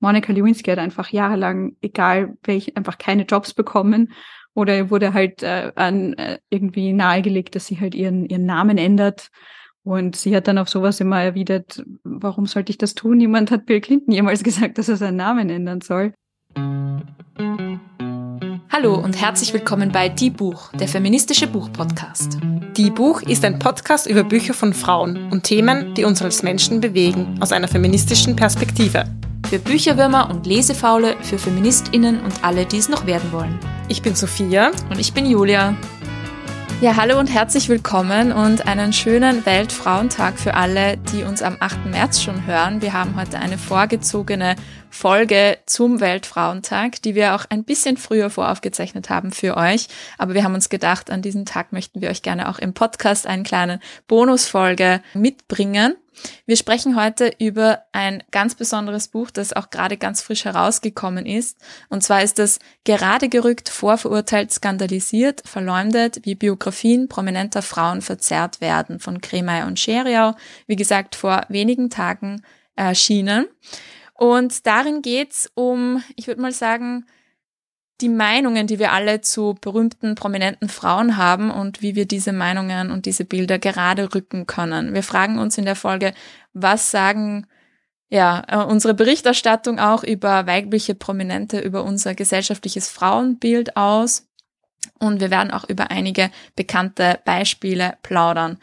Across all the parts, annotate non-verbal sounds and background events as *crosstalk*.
Monika Lewinsky hat einfach jahrelang, egal welche, einfach keine Jobs bekommen oder wurde halt äh, an äh, irgendwie nahegelegt, dass sie halt ihren, ihren Namen ändert. Und sie hat dann auf sowas immer erwidert, warum sollte ich das tun? Niemand hat Bill Clinton jemals *laughs* gesagt, dass er seinen Namen ändern soll. Hallo und herzlich willkommen bei Die Buch, der feministische Buchpodcast. Die Buch ist ein Podcast über Bücher von Frauen und Themen, die uns als Menschen bewegen, aus einer feministischen Perspektive. Für Bücherwürmer und Lesefaule, für FeministInnen und alle, die es noch werden wollen. Ich bin Sophia. Und ich bin Julia. Ja, hallo und herzlich willkommen und einen schönen Weltfrauentag für alle, die uns am 8. März schon hören. Wir haben heute eine vorgezogene Folge zum Weltfrauentag, die wir auch ein bisschen früher voraufgezeichnet haben für euch. Aber wir haben uns gedacht, an diesem Tag möchten wir euch gerne auch im Podcast eine kleine Bonusfolge mitbringen. Wir sprechen heute über ein ganz besonderes Buch, das auch gerade ganz frisch herausgekommen ist. Und zwar ist es gerade gerückt, vorverurteilt, skandalisiert, verleumdet, wie Biografien prominenter Frauen verzerrt werden von Kremeyer und Scheriau. Wie gesagt, vor wenigen Tagen erschienen. Und darin geht's um, ich würde mal sagen, die Meinungen, die wir alle zu berühmten, prominenten Frauen haben und wie wir diese Meinungen und diese Bilder gerade rücken können. Wir fragen uns in der Folge, was sagen ja, äh, unsere Berichterstattung auch über weibliche Prominente, über unser gesellschaftliches Frauenbild aus. Und wir werden auch über einige bekannte Beispiele plaudern.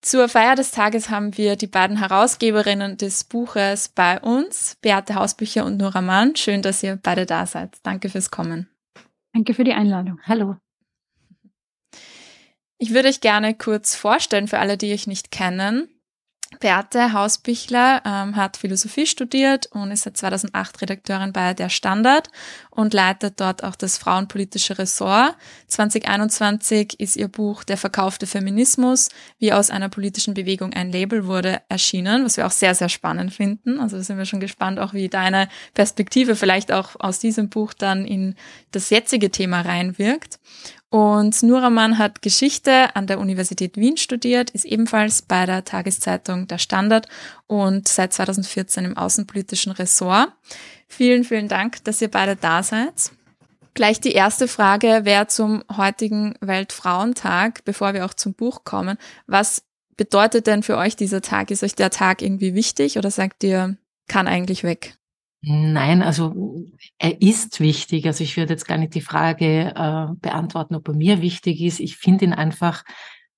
Zur Feier des Tages haben wir die beiden Herausgeberinnen des Buches bei uns, Beate Hausbücher und Nora Mann. Schön, dass ihr beide da seid. Danke fürs Kommen. Danke für die Einladung. Hallo. Ich würde euch gerne kurz vorstellen für alle, die euch nicht kennen. Beate Hausbichler ähm, hat Philosophie studiert und ist seit 2008 Redakteurin bei Der Standard und leitet dort auch das frauenpolitische Ressort. 2021 ist ihr Buch Der verkaufte Feminismus, wie aus einer politischen Bewegung ein Label wurde, erschienen, was wir auch sehr, sehr spannend finden. Also da sind wir schon gespannt, auch wie deine Perspektive vielleicht auch aus diesem Buch dann in das jetzige Thema reinwirkt. Und Nuraman hat Geschichte an der Universität Wien studiert, ist ebenfalls bei der Tageszeitung Der Standard und seit 2014 im außenpolitischen Ressort. Vielen, vielen Dank, dass ihr beide da seid. Gleich die erste Frage wäre zum heutigen Weltfrauentag, bevor wir auch zum Buch kommen. Was bedeutet denn für euch dieser Tag? Ist euch der Tag irgendwie wichtig oder sagt ihr, kann eigentlich weg? Nein, also er ist wichtig. Also ich würde jetzt gar nicht die Frage äh, beantworten, ob er mir wichtig ist. Ich finde ihn einfach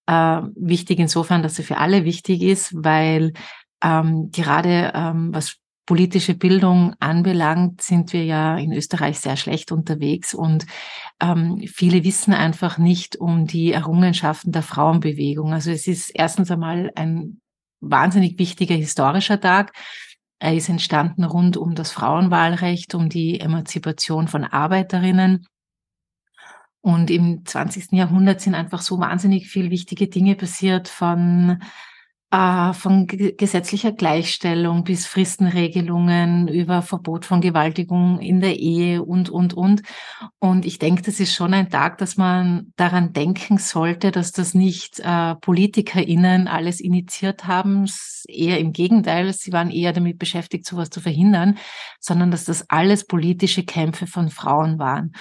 äh, wichtig insofern, dass er für alle wichtig ist, weil ähm, gerade ähm, was politische Bildung anbelangt, sind wir ja in Österreich sehr schlecht unterwegs und ähm, viele wissen einfach nicht um die Errungenschaften der Frauenbewegung. Also es ist erstens einmal ein wahnsinnig wichtiger historischer Tag. Er ist entstanden rund um das Frauenwahlrecht, um die Emanzipation von Arbeiterinnen. Und im 20. Jahrhundert sind einfach so wahnsinnig viel wichtige Dinge passiert von äh, von gesetzlicher Gleichstellung bis Fristenregelungen über Verbot von Gewaltigung in der Ehe und, und, und. Und ich denke, das ist schon ein Tag, dass man daran denken sollte, dass das nicht äh, PolitikerInnen alles initiiert haben, eher im Gegenteil, sie waren eher damit beschäftigt, sowas zu verhindern, sondern dass das alles politische Kämpfe von Frauen waren.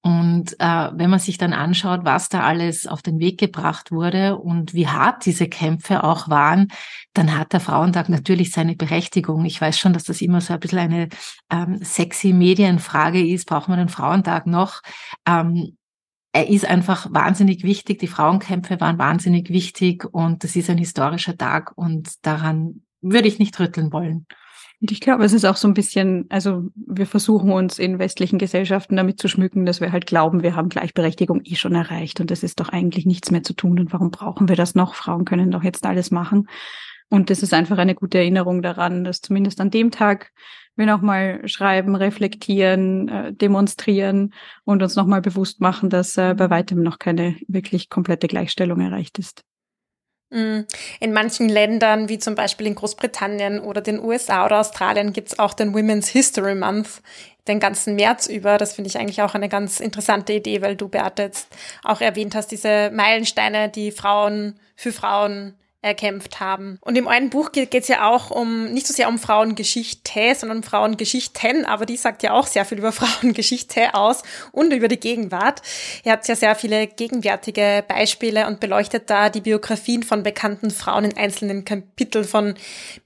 Und äh, wenn man sich dann anschaut, was da alles auf den Weg gebracht wurde und wie hart diese Kämpfe auch waren, dann hat der Frauentag natürlich seine Berechtigung. Ich weiß schon, dass das immer so ein bisschen eine ähm, sexy Medienfrage ist. Braucht man den Frauentag noch? Ähm, er ist einfach wahnsinnig wichtig. Die Frauenkämpfe waren wahnsinnig wichtig und das ist ein historischer Tag und daran würde ich nicht rütteln wollen. Und ich glaube, es ist auch so ein bisschen, also wir versuchen uns in westlichen Gesellschaften damit zu schmücken, dass wir halt glauben, wir haben Gleichberechtigung eh schon erreicht und es ist doch eigentlich nichts mehr zu tun und warum brauchen wir das noch? Frauen können doch jetzt alles machen. Und das ist einfach eine gute Erinnerung daran, dass zumindest an dem Tag wir nochmal schreiben, reflektieren, äh, demonstrieren und uns nochmal bewusst machen, dass äh, bei weitem noch keine wirklich komplette Gleichstellung erreicht ist. Mm. In manchen Ländern, wie zum Beispiel in Großbritannien oder den USA oder Australien, gibt's auch den Women's History Month den ganzen März über. Das finde ich eigentlich auch eine ganz interessante Idee, weil du, Beate, jetzt auch erwähnt hast, diese Meilensteine, die Frauen für Frauen erkämpft haben. Und im einen Buch geht es ja auch um, nicht so sehr um Frauengeschichte, sondern um Frauengeschichten, aber die sagt ja auch sehr viel über *laughs* Frauengeschichte aus und über die Gegenwart. Ihr habt ja sehr viele gegenwärtige Beispiele und beleuchtet da die Biografien von bekannten Frauen in einzelnen Kapiteln von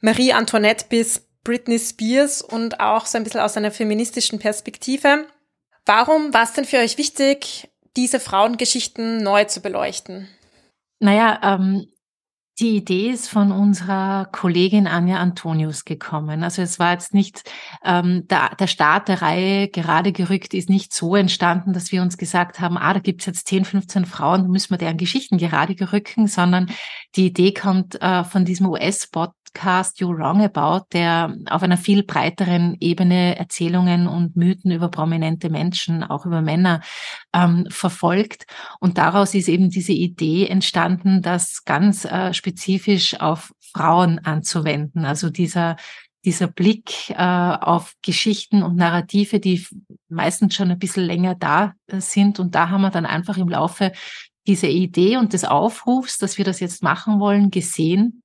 Marie Antoinette bis Britney Spears und auch so ein bisschen aus einer feministischen Perspektive. Warum war es denn für euch wichtig, diese Frauengeschichten neu zu beleuchten? Naja, ähm, die Idee ist von unserer Kollegin Anja Antonius gekommen. Also es war jetzt nicht, ähm, der, der Start der Reihe gerade gerückt ist nicht so entstanden, dass wir uns gesagt haben, ah, da gibt's jetzt 10, 15 Frauen, da müssen wir deren Geschichten gerade gerücken, sondern die Idee kommt äh, von diesem US-Bot Podcast You Wrong About, der auf einer viel breiteren Ebene Erzählungen und Mythen über prominente Menschen, auch über Männer, ähm, verfolgt. Und daraus ist eben diese Idee entstanden, das ganz äh, spezifisch auf Frauen anzuwenden. Also dieser dieser Blick äh, auf Geschichten und Narrative, die meistens schon ein bisschen länger da äh, sind. Und da haben wir dann einfach im Laufe dieser Idee und des Aufrufs, dass wir das jetzt machen wollen, gesehen,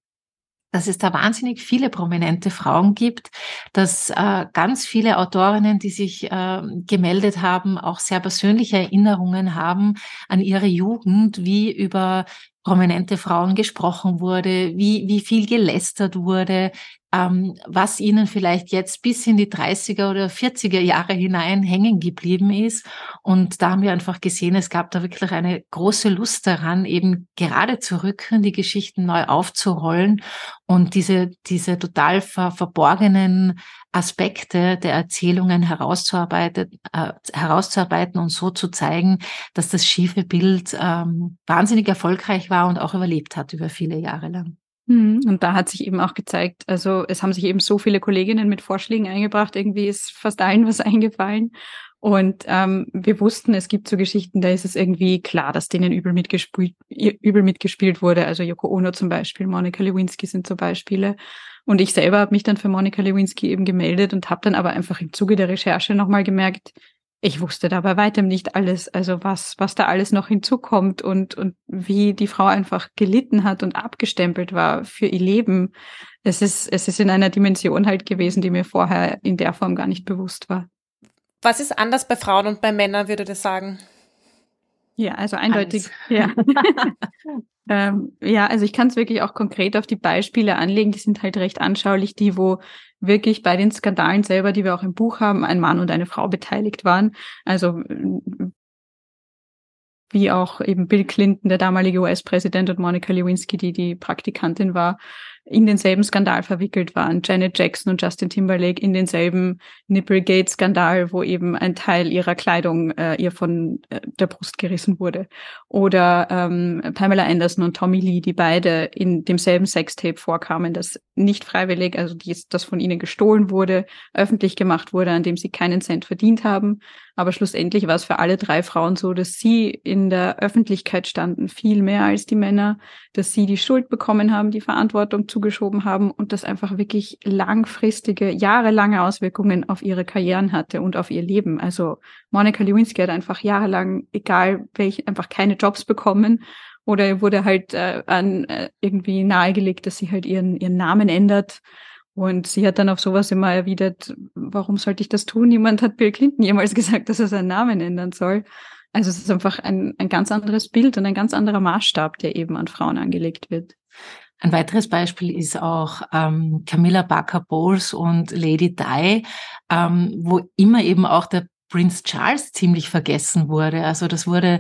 dass es da wahnsinnig viele prominente Frauen gibt, dass äh, ganz viele Autorinnen, die sich äh, gemeldet haben, auch sehr persönliche Erinnerungen haben an ihre Jugend, wie über prominente Frauen gesprochen wurde, wie, wie viel gelästert wurde, ähm, was ihnen vielleicht jetzt bis in die 30er oder 40er Jahre hinein hängen geblieben ist. Und da haben wir einfach gesehen, es gab da wirklich eine große Lust daran, eben gerade zu rücken, die Geschichten neu aufzurollen und diese, diese total ver verborgenen Aspekte der Erzählungen herauszuarbeiten, äh, herauszuarbeiten und so zu zeigen, dass das schiefe Bild ähm, wahnsinnig erfolgreich war und auch überlebt hat über viele Jahre lang. Hm, und da hat sich eben auch gezeigt, also es haben sich eben so viele Kolleginnen mit Vorschlägen eingebracht, irgendwie ist fast allen *laughs* was eingefallen. Und ähm, wir wussten, es gibt so Geschichten, da ist es irgendwie klar, dass denen übel mitgespielt, übel mitgespielt wurde. Also Yoko Ono zum Beispiel, Monika Lewinsky sind so Beispiele. Und ich selber habe mich dann für Monika Lewinsky eben gemeldet und habe dann aber einfach im Zuge der Recherche nochmal gemerkt, ich wusste da bei weitem nicht alles, also was, was da alles noch hinzukommt und, und wie die Frau einfach gelitten hat und abgestempelt war für ihr Leben. Es ist, es ist in einer Dimension halt gewesen, die mir vorher in der Form gar nicht bewusst war. Was ist anders bei Frauen und bei Männern, würde ich sagen? Ja, also eindeutig. Alles. Ja. *laughs* ähm, ja, also ich kann es wirklich auch konkret auf die Beispiele anlegen. Die sind halt recht anschaulich, die, wo wirklich bei den Skandalen selber, die wir auch im Buch haben, ein Mann und eine Frau beteiligt waren. Also wie auch eben Bill Clinton, der damalige US-Präsident und Monica Lewinsky, die die Praktikantin war, in denselben Skandal verwickelt waren. Janet Jackson und Justin Timberlake in denselben Nipplegate-Skandal, wo eben ein Teil ihrer Kleidung äh, ihr von äh, der Brust gerissen wurde. Oder ähm, Pamela Anderson und Tommy Lee, die beide in demselben Sextape vorkamen, das nicht freiwillig, also die, das von ihnen gestohlen wurde, öffentlich gemacht wurde, an dem sie keinen Cent verdient haben. Aber schlussendlich war es für alle drei Frauen so, dass sie in der Öffentlichkeit standen, viel mehr als die Männer, dass sie die Schuld bekommen haben, die Verantwortung zugeschoben haben und das einfach wirklich langfristige, jahrelange Auswirkungen auf ihre Karrieren hatte und auf ihr Leben. Also Monika Lewinsky hat einfach jahrelang, egal welche, einfach keine Jobs bekommen oder wurde halt äh, an äh, irgendwie nahegelegt, dass sie halt ihren, ihren Namen ändert. Und sie hat dann auf sowas immer erwidert, warum sollte ich das tun? Niemand hat Bill Clinton jemals *laughs* gesagt, dass er seinen Namen ändern soll. Also es ist einfach ein, ein ganz anderes Bild und ein ganz anderer Maßstab, der eben an Frauen angelegt wird. Ein weiteres Beispiel ist auch ähm, Camilla Barker Bowles und Lady Di, ähm, wo immer eben auch der Prince Charles ziemlich vergessen wurde. Also das wurde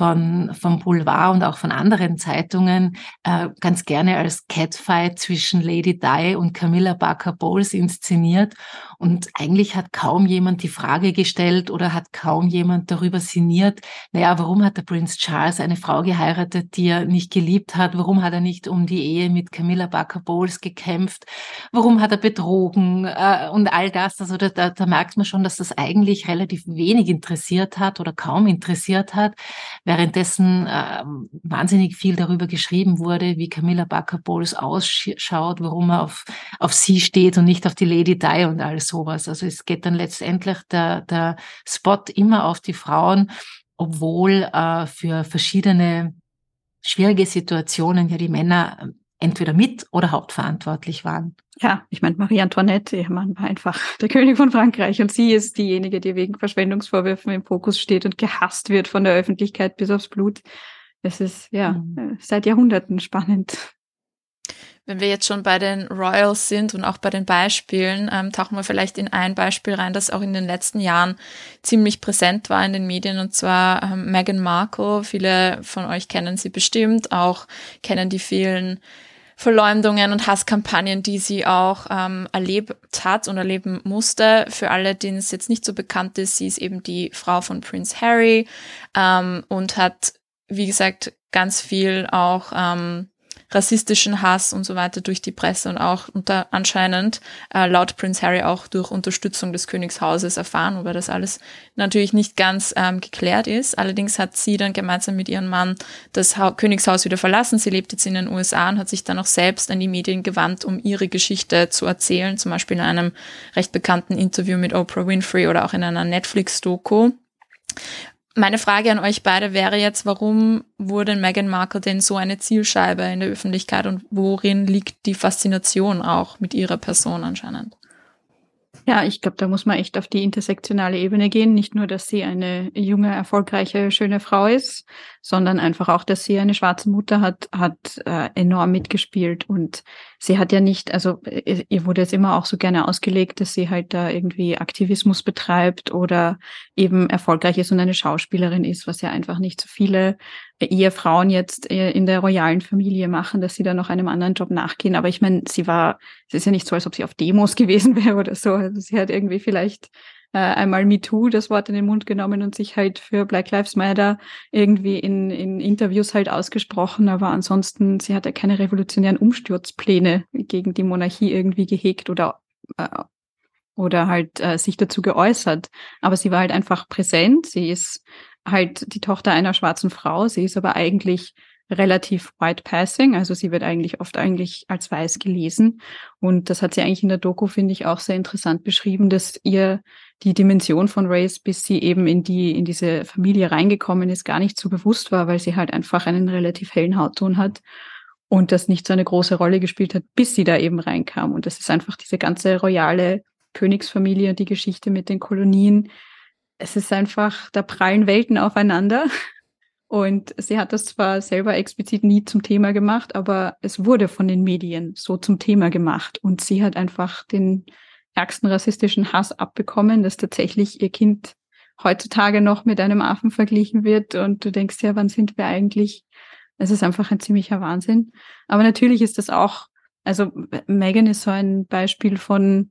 von, vom Boulevard und auch von anderen Zeitungen äh, ganz gerne als Catfight zwischen Lady Di und Camilla Barker Bowles inszeniert. Und eigentlich hat kaum jemand die Frage gestellt oder hat kaum jemand darüber sinniert, naja, warum hat der Prince Charles eine Frau geheiratet, die er nicht geliebt hat? Warum hat er nicht um die Ehe mit Camilla Barker Bowles gekämpft? Warum hat er betrogen? Äh, und all das. Also da, da, da merkt man schon, dass das eigentlich relativ wenig interessiert hat oder kaum interessiert hat währenddessen äh, wahnsinnig viel darüber geschrieben wurde, wie Camilla Barker Bowles ausschaut, warum er auf, auf sie steht und nicht auf die Lady Di und all sowas. Also es geht dann letztendlich der, der Spot immer auf die Frauen, obwohl äh, für verschiedene schwierige Situationen ja die Männer entweder mit oder hauptverantwortlich waren. Ja, ich meine, Marie Antoinette, ihr Mann war einfach der König von Frankreich und sie ist diejenige, die wegen Verschwendungsvorwürfen im Fokus steht und gehasst wird von der Öffentlichkeit bis aufs Blut. Es ist ja mhm. seit Jahrhunderten spannend. Wenn wir jetzt schon bei den Royals sind und auch bei den Beispielen, ähm, tauchen wir vielleicht in ein Beispiel rein, das auch in den letzten Jahren ziemlich präsent war in den Medien, und zwar ähm, Meghan Markle. Viele von euch kennen sie bestimmt, auch kennen die vielen Verleumdungen und Hasskampagnen, die sie auch ähm, erlebt hat und erleben musste. Für alle, denen es jetzt nicht so bekannt ist, sie ist eben die Frau von Prince Harry ähm, und hat, wie gesagt, ganz viel auch ähm, rassistischen Hass und so weiter durch die Presse und auch unter anscheinend äh, laut Prince Harry auch durch Unterstützung des Königshauses erfahren, wobei das alles natürlich nicht ganz ähm, geklärt ist. Allerdings hat sie dann gemeinsam mit ihrem Mann das ha Königshaus wieder verlassen. Sie lebt jetzt in den USA und hat sich dann auch selbst an die Medien gewandt, um ihre Geschichte zu erzählen, zum Beispiel in einem recht bekannten Interview mit Oprah Winfrey oder auch in einer Netflix-Doku. Meine Frage an euch beide wäre jetzt, warum wurde Meghan Markle denn so eine Zielscheibe in der Öffentlichkeit und worin liegt die Faszination auch mit ihrer Person anscheinend? Ja, ich glaube, da muss man echt auf die intersektionale Ebene gehen. Nicht nur, dass sie eine junge, erfolgreiche, schöne Frau ist, sondern einfach auch, dass sie eine schwarze Mutter hat, hat äh, enorm mitgespielt. Und sie hat ja nicht, also äh, ihr wurde es immer auch so gerne ausgelegt, dass sie halt da irgendwie Aktivismus betreibt oder eben erfolgreich ist und eine Schauspielerin ist, was ja einfach nicht so viele Ehefrauen jetzt äh, in der royalen Familie machen, dass sie da noch einem anderen Job nachgehen. Aber ich meine, sie war, es ist ja nicht so, als ob sie auf Demos *laughs* gewesen wäre oder so. Also sie hat irgendwie vielleicht äh, einmal MeToo das Wort in den Mund genommen und sich halt für Black Lives Matter irgendwie in, in Interviews halt ausgesprochen. Aber ansonsten, sie hat ja keine revolutionären Umsturzpläne gegen die Monarchie irgendwie gehegt oder äh, oder halt äh, sich dazu geäußert. Aber sie war halt einfach präsent. Sie ist halt die Tochter einer schwarzen Frau. Sie ist aber eigentlich relativ white passing, also sie wird eigentlich oft eigentlich als weiß gelesen. Und das hat sie eigentlich in der Doku, finde ich, auch sehr interessant beschrieben, dass ihr die Dimension von Race, bis sie eben in die, in diese Familie reingekommen ist, gar nicht so bewusst war, weil sie halt einfach einen relativ hellen Hautton hat und das nicht so eine große Rolle gespielt hat, bis sie da eben reinkam. Und das ist einfach diese ganze royale Königsfamilie und die Geschichte mit den Kolonien, es ist einfach, da prallen Welten aufeinander. Und sie hat das zwar selber explizit nie zum Thema gemacht, aber es wurde von den Medien so zum Thema gemacht. Und sie hat einfach den ärgsten rassistischen Hass abbekommen, dass tatsächlich ihr Kind heutzutage noch mit einem Affen verglichen wird. Und du denkst ja, wann sind wir eigentlich? Es ist einfach ein ziemlicher Wahnsinn. Aber natürlich ist das auch, also Megan ist so ein Beispiel von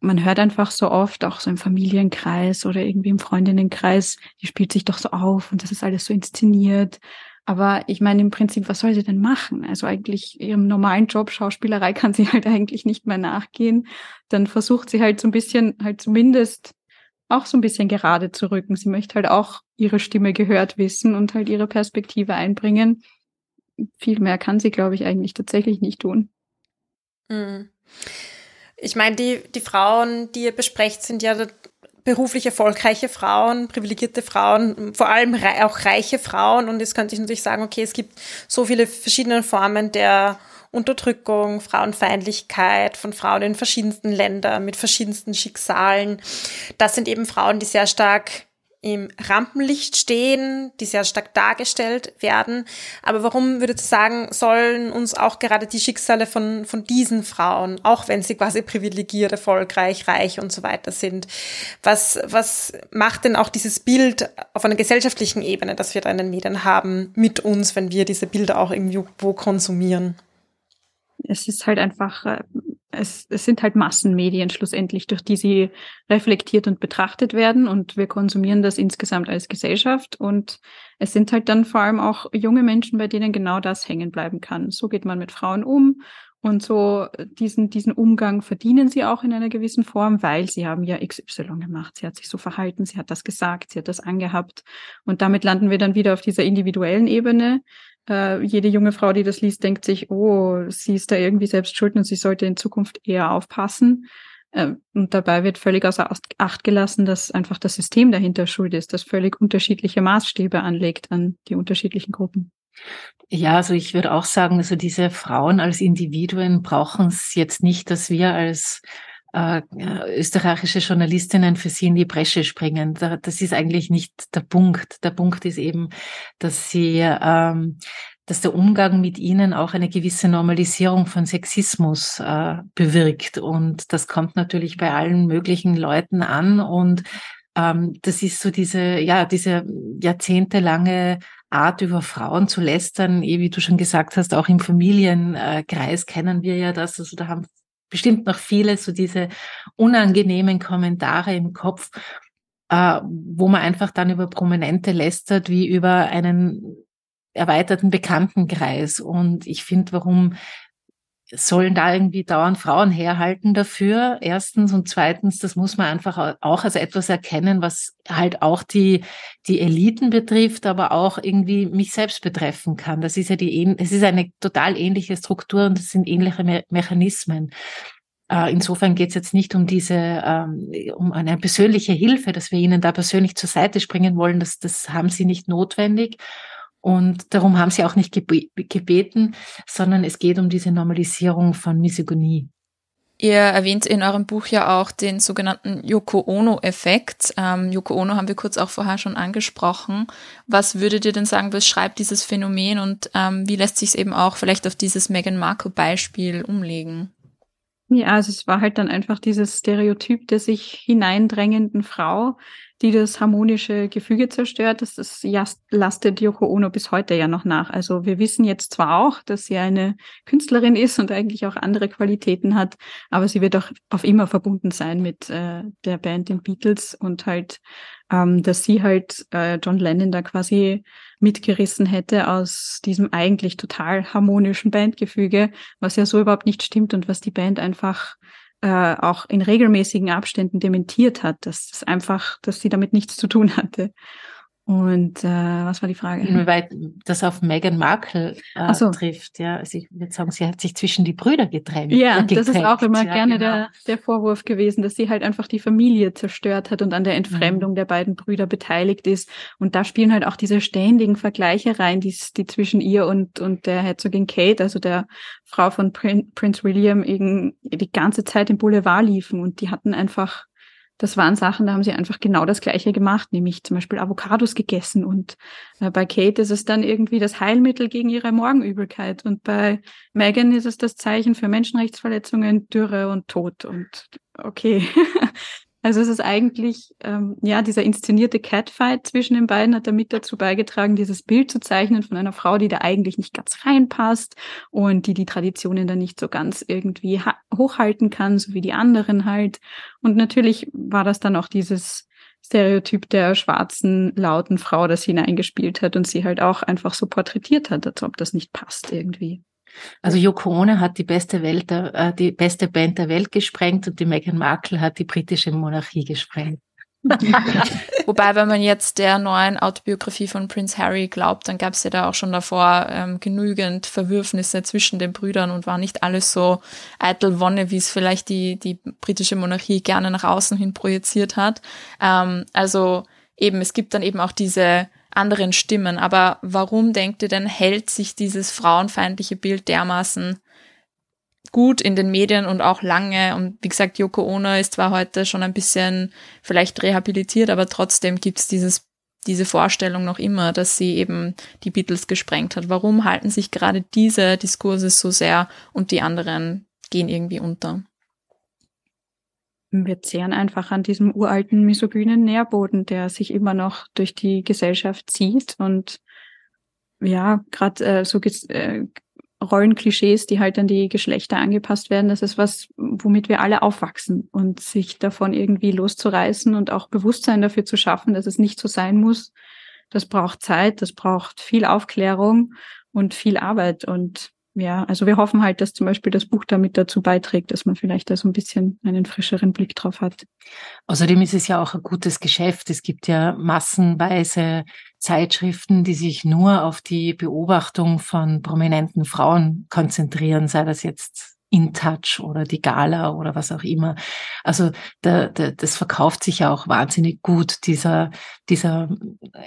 man hört einfach so oft, auch so im Familienkreis oder irgendwie im Freundinnenkreis, die spielt sich doch so auf und das ist alles so inszeniert. Aber ich meine, im Prinzip, was soll sie denn machen? Also eigentlich ihrem normalen Job, Schauspielerei, kann sie halt eigentlich nicht mehr nachgehen. Dann versucht sie halt so ein bisschen, halt zumindest auch so ein bisschen gerade zu rücken. Sie möchte halt auch ihre Stimme gehört wissen und halt ihre Perspektive einbringen. Viel mehr kann sie, glaube ich, eigentlich tatsächlich nicht tun. Mhm. Ich meine, die, die Frauen, die ihr besprecht, sind ja beruflich erfolgreiche Frauen, privilegierte Frauen, vor allem auch reiche Frauen. Und jetzt könnte ich natürlich sagen, okay, es gibt so viele verschiedene Formen der Unterdrückung, Frauenfeindlichkeit von Frauen in verschiedensten Ländern mit verschiedensten Schicksalen. Das sind eben Frauen, die sehr stark im Rampenlicht stehen, die sehr stark dargestellt werden. Aber warum würdest du sagen, sollen uns auch gerade die Schicksale von, von diesen Frauen, auch wenn sie quasi privilegiert, erfolgreich, reich und so weiter sind, was, was macht denn auch dieses Bild auf einer gesellschaftlichen Ebene, das wir da in den Medien haben, mit uns, wenn wir diese Bilder auch irgendwo konsumieren? Es ist halt einfach äh, es, es sind halt Massenmedien schlussendlich, durch die sie reflektiert und betrachtet werden und wir konsumieren das insgesamt als Gesellschaft und es sind halt dann vor allem auch junge Menschen, bei denen genau das hängen bleiben kann. So geht man mit Frauen um und so diesen, diesen Umgang verdienen sie auch in einer gewissen Form, weil sie haben ja XY gemacht. Sie hat sich so verhalten, sie hat das gesagt, sie hat das angehabt. Und damit landen wir dann wieder auf dieser individuellen Ebene, äh, jede junge Frau, die das liest, denkt sich, oh, sie ist da irgendwie selbst schuld und sie sollte in Zukunft eher aufpassen. Äh, und dabei wird völlig außer Acht gelassen, dass einfach das System dahinter schuld ist, das völlig unterschiedliche Maßstäbe anlegt an die unterschiedlichen Gruppen. Ja, also ich würde auch sagen, also diese Frauen als Individuen brauchen es jetzt nicht, dass wir als äh, österreichische Journalistinnen für sie in die Bresche springen. Das ist eigentlich nicht der Punkt. Der Punkt ist eben, dass sie, ähm, dass der Umgang mit ihnen auch eine gewisse Normalisierung von Sexismus äh, bewirkt. Und das kommt natürlich bei allen möglichen Leuten an. Und ähm, das ist so diese, ja, diese jahrzehntelange Art über Frauen zu lästern, eh, wie du schon gesagt hast, auch im Familienkreis kennen wir ja das. Also da haben bestimmt noch viele so diese unangenehmen Kommentare im Kopf, äh, wo man einfach dann über Prominente lästert, wie über einen erweiterten Bekanntenkreis. Und ich finde, warum sollen da irgendwie dauernd Frauen herhalten dafür. Erstens und zweitens, das muss man einfach auch als etwas erkennen, was halt auch die, die Eliten betrifft, aber auch irgendwie mich selbst betreffen kann. Das ist ja die, es ist eine total ähnliche Struktur und es sind ähnliche Me Mechanismen. Äh, insofern geht es jetzt nicht um diese, ähm, um eine persönliche Hilfe, dass wir ihnen da persönlich zur Seite springen wollen. Das, das haben sie nicht notwendig. Und darum haben sie auch nicht gebeten, sondern es geht um diese Normalisierung von Misogynie. Ihr erwähnt in eurem Buch ja auch den sogenannten Yoko Ono-Effekt. Ähm, Yoko Ono haben wir kurz auch vorher schon angesprochen. Was würdet ihr denn sagen, beschreibt dieses Phänomen und ähm, wie lässt sich es eben auch vielleicht auf dieses Meghan Markle-Beispiel umlegen? Ja, also es war halt dann einfach dieses Stereotyp der sich hineindrängenden Frau, die das harmonische Gefüge zerstört. Das, das lastet Yoko Ono bis heute ja noch nach. Also wir wissen jetzt zwar auch, dass sie eine Künstlerin ist und eigentlich auch andere Qualitäten hat, aber sie wird auch auf immer verbunden sein mit äh, der Band den Beatles und halt, ähm, dass sie halt äh, John Lennon da quasi mitgerissen hätte aus diesem eigentlich total harmonischen Bandgefüge, was ja so überhaupt nicht stimmt und was die Band einfach äh, auch in regelmäßigen Abständen dementiert hat, dass das einfach, dass sie damit nichts zu tun hatte. Und äh, was war die Frage? Inwieweit das auf Meghan Markle äh, so. trifft, ja. Also ich würde sagen, sie hat sich zwischen die Brüder gedrängt. Ja, gedrängt. das ist auch immer ja, gerne genau. der, der Vorwurf gewesen, dass sie halt einfach die Familie zerstört hat und an der Entfremdung mhm. der beiden Brüder beteiligt ist. Und da spielen halt auch diese ständigen Vergleiche rein, die, die zwischen ihr und, und der Herzogin Kate, also der Frau von Prin Prince William, eben die ganze Zeit im Boulevard liefen. Und die hatten einfach das waren Sachen, da haben sie einfach genau das Gleiche gemacht, nämlich zum Beispiel Avocados gegessen. Und äh, bei Kate ist es dann irgendwie das Heilmittel gegen ihre Morgenübelkeit. Und bei Megan ist es das Zeichen für Menschenrechtsverletzungen, Dürre und Tod. Und okay, *laughs* Also es ist eigentlich, ähm, ja, dieser inszenierte Catfight zwischen den beiden hat damit dazu beigetragen, dieses Bild zu zeichnen von einer Frau, die da eigentlich nicht ganz reinpasst und die die Traditionen dann nicht so ganz irgendwie hochhalten kann, so wie die anderen halt. Und natürlich war das dann auch dieses Stereotyp der schwarzen, lauten Frau, das hineingespielt hat und sie halt auch einfach so porträtiert hat, als ob das nicht passt irgendwie. Also Yoko Ono hat die beste Welt, äh, die beste Band der Welt gesprengt und die Meghan Markle hat die britische Monarchie gesprengt. *laughs* Wobei, wenn man jetzt der neuen Autobiografie von Prince Harry glaubt, dann gab es ja da auch schon davor ähm, genügend Verwürfnisse zwischen den Brüdern und war nicht alles so eitel Wonne, wie es vielleicht die, die britische Monarchie gerne nach außen hin projiziert hat. Ähm, also eben, es gibt dann eben auch diese anderen Stimmen. Aber warum denkt ihr denn, hält sich dieses frauenfeindliche Bild dermaßen gut in den Medien und auch lange? Und wie gesagt, Yoko Ono ist zwar heute schon ein bisschen vielleicht rehabilitiert, aber trotzdem gibt es dieses diese Vorstellung noch immer, dass sie eben die Beatles gesprengt hat. Warum halten sich gerade diese Diskurse so sehr und die anderen gehen irgendwie unter? Wir zehren einfach an diesem uralten misogynen Nährboden, der sich immer noch durch die Gesellschaft zieht. Und ja, gerade äh, so äh, Rollenklischees, die halt an die Geschlechter angepasst werden, das ist was, womit wir alle aufwachsen. Und sich davon irgendwie loszureißen und auch Bewusstsein dafür zu schaffen, dass es nicht so sein muss. Das braucht Zeit, das braucht viel Aufklärung und viel Arbeit. Und ja, also wir hoffen halt, dass zum Beispiel das Buch damit dazu beiträgt, dass man vielleicht da so ein bisschen einen frischeren Blick drauf hat. Außerdem ist es ja auch ein gutes Geschäft. Es gibt ja massenweise Zeitschriften, die sich nur auf die Beobachtung von prominenten Frauen konzentrieren, sei das jetzt In Touch oder die Gala oder was auch immer. Also da, da, das verkauft sich ja auch wahnsinnig gut, dieser, dieser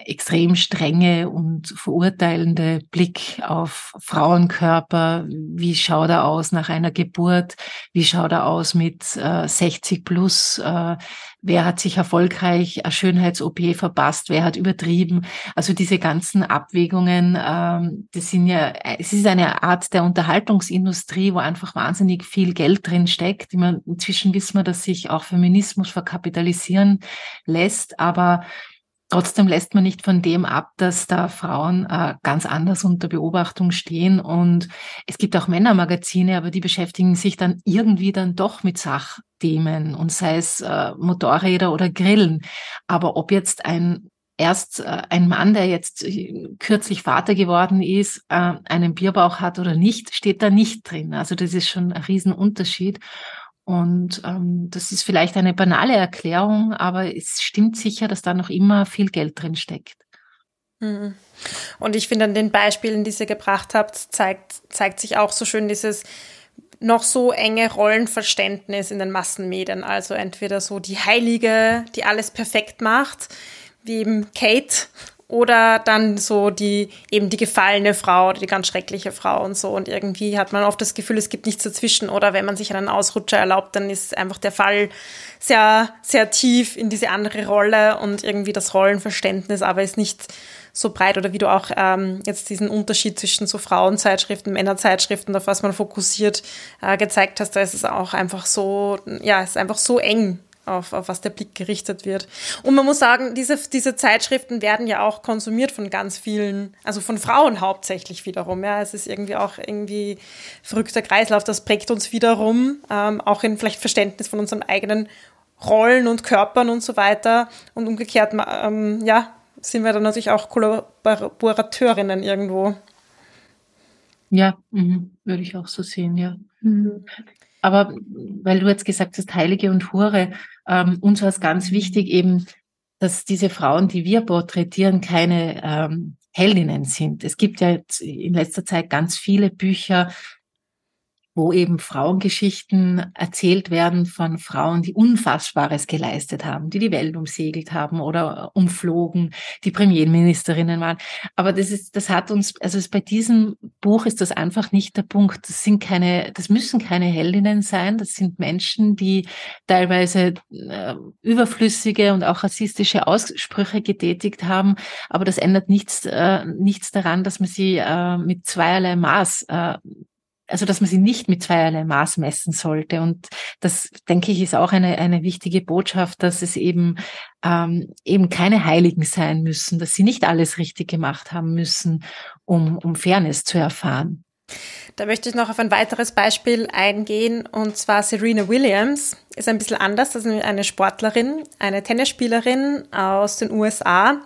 extrem strenge und verurteilende Blick auf Frauenkörper. Wie schaut er aus nach einer Geburt? Wie schaut er aus mit äh, 60 plus? Äh, wer hat sich erfolgreich eine Schönheits-OP verpasst? Wer hat übertrieben? Also diese ganzen Abwägungen, ähm, das sind ja, es ist eine Art der Unterhaltungsindustrie, wo einfach wahnsinnig viel Geld drin steckt. Inzwischen wissen wir, dass sich auch Feminismus verkapitalisieren lässt, aber Trotzdem lässt man nicht von dem ab, dass da Frauen äh, ganz anders unter Beobachtung stehen. Und es gibt auch Männermagazine, aber die beschäftigen sich dann irgendwie dann doch mit Sachthemen und sei es äh, Motorräder oder Grillen. Aber ob jetzt ein erst äh, ein Mann, der jetzt äh, kürzlich Vater geworden ist, äh, einen Bierbauch hat oder nicht, steht da nicht drin. Also das ist schon ein Riesenunterschied. Und ähm, das ist vielleicht eine banale Erklärung, aber es stimmt sicher, dass da noch immer viel Geld drin steckt. Mhm. Und ich finde, an den Beispielen, die ihr gebracht habt, zeigt, zeigt sich auch so schön dieses noch so enge Rollenverständnis in den Massenmedien. Also entweder so die Heilige, die alles perfekt macht, wie eben Kate oder dann so die eben die gefallene Frau oder die ganz schreckliche Frau und so. Und irgendwie hat man oft das Gefühl, es gibt nichts dazwischen. Oder wenn man sich einen Ausrutscher erlaubt, dann ist einfach der Fall sehr sehr tief in diese andere Rolle und irgendwie das Rollenverständnis aber ist nicht so breit. Oder wie du auch ähm, jetzt diesen Unterschied zwischen so Frauenzeitschriften, Männerzeitschriften, auf was man fokussiert, äh, gezeigt hast, da ist es auch einfach so, ja, ist einfach so eng auf, auf was der Blick gerichtet wird. Und man muss sagen, diese, diese Zeitschriften werden ja auch konsumiert von ganz vielen, also von Frauen hauptsächlich wiederum. Ja, es ist irgendwie auch irgendwie verrückter Kreislauf. Das prägt uns wiederum, ähm, auch in vielleicht Verständnis von unseren eigenen Rollen und Körpern und so weiter. Und umgekehrt, ähm, ja, sind wir dann natürlich auch Kollaborateurinnen irgendwo. Ja, mh, würde ich auch so sehen, ja. Mhm. Aber weil du jetzt gesagt hast, Heilige und Hure, ähm, uns war es ganz wichtig eben, dass diese Frauen, die wir porträtieren, keine ähm, Heldinnen sind. Es gibt ja in letzter Zeit ganz viele Bücher, wo eben Frauengeschichten erzählt werden von Frauen, die Unfassbares geleistet haben, die die Welt umsegelt haben oder umflogen, die Premierministerinnen waren. Aber das ist, das hat uns, also bei diesem Buch ist das einfach nicht der Punkt. Das sind keine, das müssen keine Heldinnen sein. Das sind Menschen, die teilweise äh, überflüssige und auch rassistische Aussprüche getätigt haben. Aber das ändert nichts, äh, nichts daran, dass man sie äh, mit zweierlei Maß äh, also dass man sie nicht mit zweierlei Maß messen sollte. Und das, denke ich, ist auch eine, eine wichtige Botschaft, dass es eben, ähm, eben keine Heiligen sein müssen, dass sie nicht alles richtig gemacht haben müssen, um, um Fairness zu erfahren. Da möchte ich noch auf ein weiteres Beispiel eingehen, und zwar Serena Williams ist ein bisschen anders. Das ist eine Sportlerin, eine Tennisspielerin aus den USA,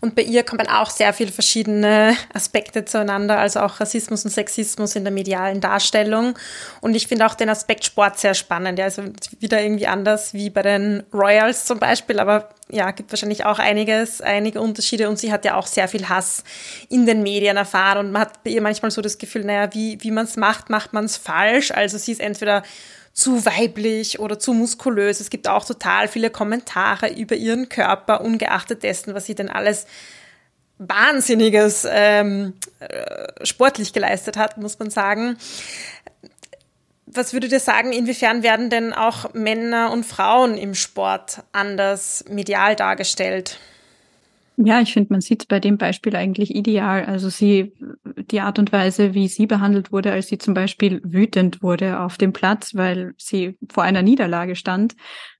und bei ihr kommen auch sehr viele verschiedene Aspekte zueinander, also auch Rassismus und Sexismus in der medialen Darstellung. Und ich finde auch den Aspekt Sport sehr spannend. Ja, also wieder irgendwie anders wie bei den Royals zum Beispiel, aber ja, gibt wahrscheinlich auch einiges, einige Unterschiede. Und sie hat ja auch sehr viel Hass in den Medien erfahren. Und man hat bei ihr manchmal so das Gefühl, naja, wie, wie man es macht, macht man es falsch. Also sie ist entweder zu weiblich oder zu muskulös. Es gibt auch total viele Kommentare über ihren Körper, ungeachtet dessen, was sie denn alles Wahnsinniges ähm, äh, sportlich geleistet hat, muss man sagen. Was würdet ihr sagen, inwiefern werden denn auch Männer und Frauen im Sport anders medial dargestellt? Ja, ich finde, man sieht bei dem Beispiel eigentlich ideal. Also sie, die Art und Weise, wie sie behandelt wurde, als sie zum Beispiel wütend wurde auf dem Platz, weil sie vor einer Niederlage stand,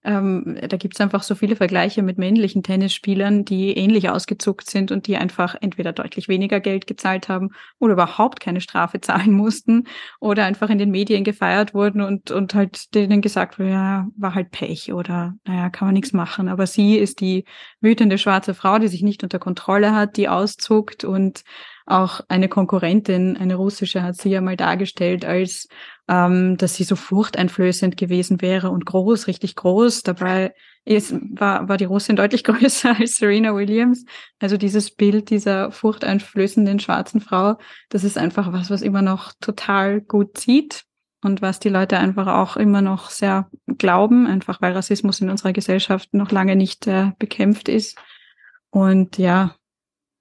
ähm, da gibt's einfach so viele Vergleiche mit männlichen Tennisspielern, die ähnlich ausgezuckt sind und die einfach entweder deutlich weniger Geld gezahlt haben oder überhaupt keine Strafe *laughs* zahlen mussten oder einfach in den Medien gefeiert wurden und, und halt denen gesagt wurde, ja, war halt Pech oder naja, kann man nichts machen. Aber sie ist die wütende schwarze Frau, die sich nicht unter Kontrolle hat, die auszuckt und auch eine Konkurrentin, eine russische, hat sie ja mal dargestellt als, ähm, dass sie so furchteinflößend gewesen wäre und groß, richtig groß. Dabei ist, war, war die Russin deutlich *laughs* größer als Serena Williams. Also dieses Bild dieser furchteinflößenden schwarzen Frau, das ist einfach was, was immer noch total gut sieht. und was die Leute einfach auch immer noch sehr glauben, einfach weil Rassismus in unserer Gesellschaft noch lange nicht äh, bekämpft ist. Und ja,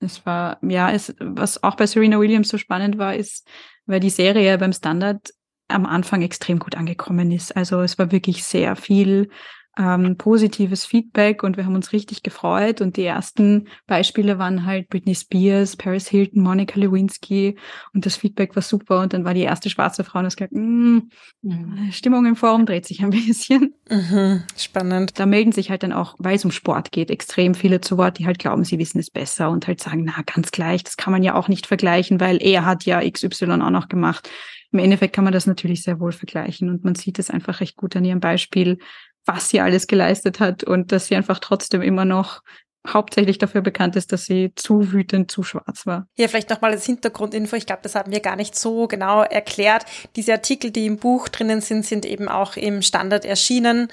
es war, ja, es, was auch bei Serena Williams so spannend war, ist, weil die Serie beim Standard am Anfang extrem gut angekommen ist. Also es war wirklich sehr viel ähm, positives Feedback und wir haben uns richtig gefreut. Und die ersten Beispiele waren halt Britney Spears, Paris Hilton, Monica Lewinsky und das Feedback war super. Und dann war die erste schwarze Frau und es gesagt, mm, mhm. Stimmung im Forum dreht sich ein *laughs* bisschen. Mhm, spannend. Da melden sich halt dann auch, weil es um Sport geht, extrem viele zu Wort, die halt glauben, sie wissen es besser und halt sagen, na, ganz gleich, das kann man ja auch nicht vergleichen, weil er hat ja XY auch noch gemacht. Im Endeffekt kann man das natürlich sehr wohl vergleichen und man sieht es einfach recht gut an ihrem Beispiel, was sie alles geleistet hat und dass sie einfach trotzdem immer noch hauptsächlich dafür bekannt ist, dass sie zu wütend, zu schwarz war. Hier vielleicht nochmal als Hintergrundinfo. Ich glaube, das haben wir gar nicht so genau erklärt. Diese Artikel, die im Buch drinnen sind, sind eben auch im Standard erschienen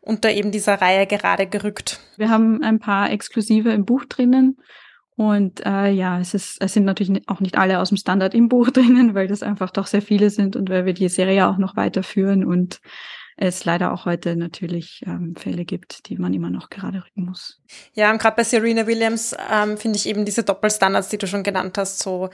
unter eben dieser Reihe gerade gerückt. Wir haben ein paar Exklusive im Buch drinnen. Und äh, ja, es, ist, es sind natürlich auch nicht alle aus dem Standard im Buch *laughs* drinnen, weil das einfach doch sehr viele sind und weil wir die Serie auch noch weiterführen und es leider auch heute natürlich ähm, Fälle gibt, die man immer noch gerade rücken muss. Ja, und gerade bei Serena Williams ähm, finde ich eben diese Doppelstandards, die du schon genannt hast, so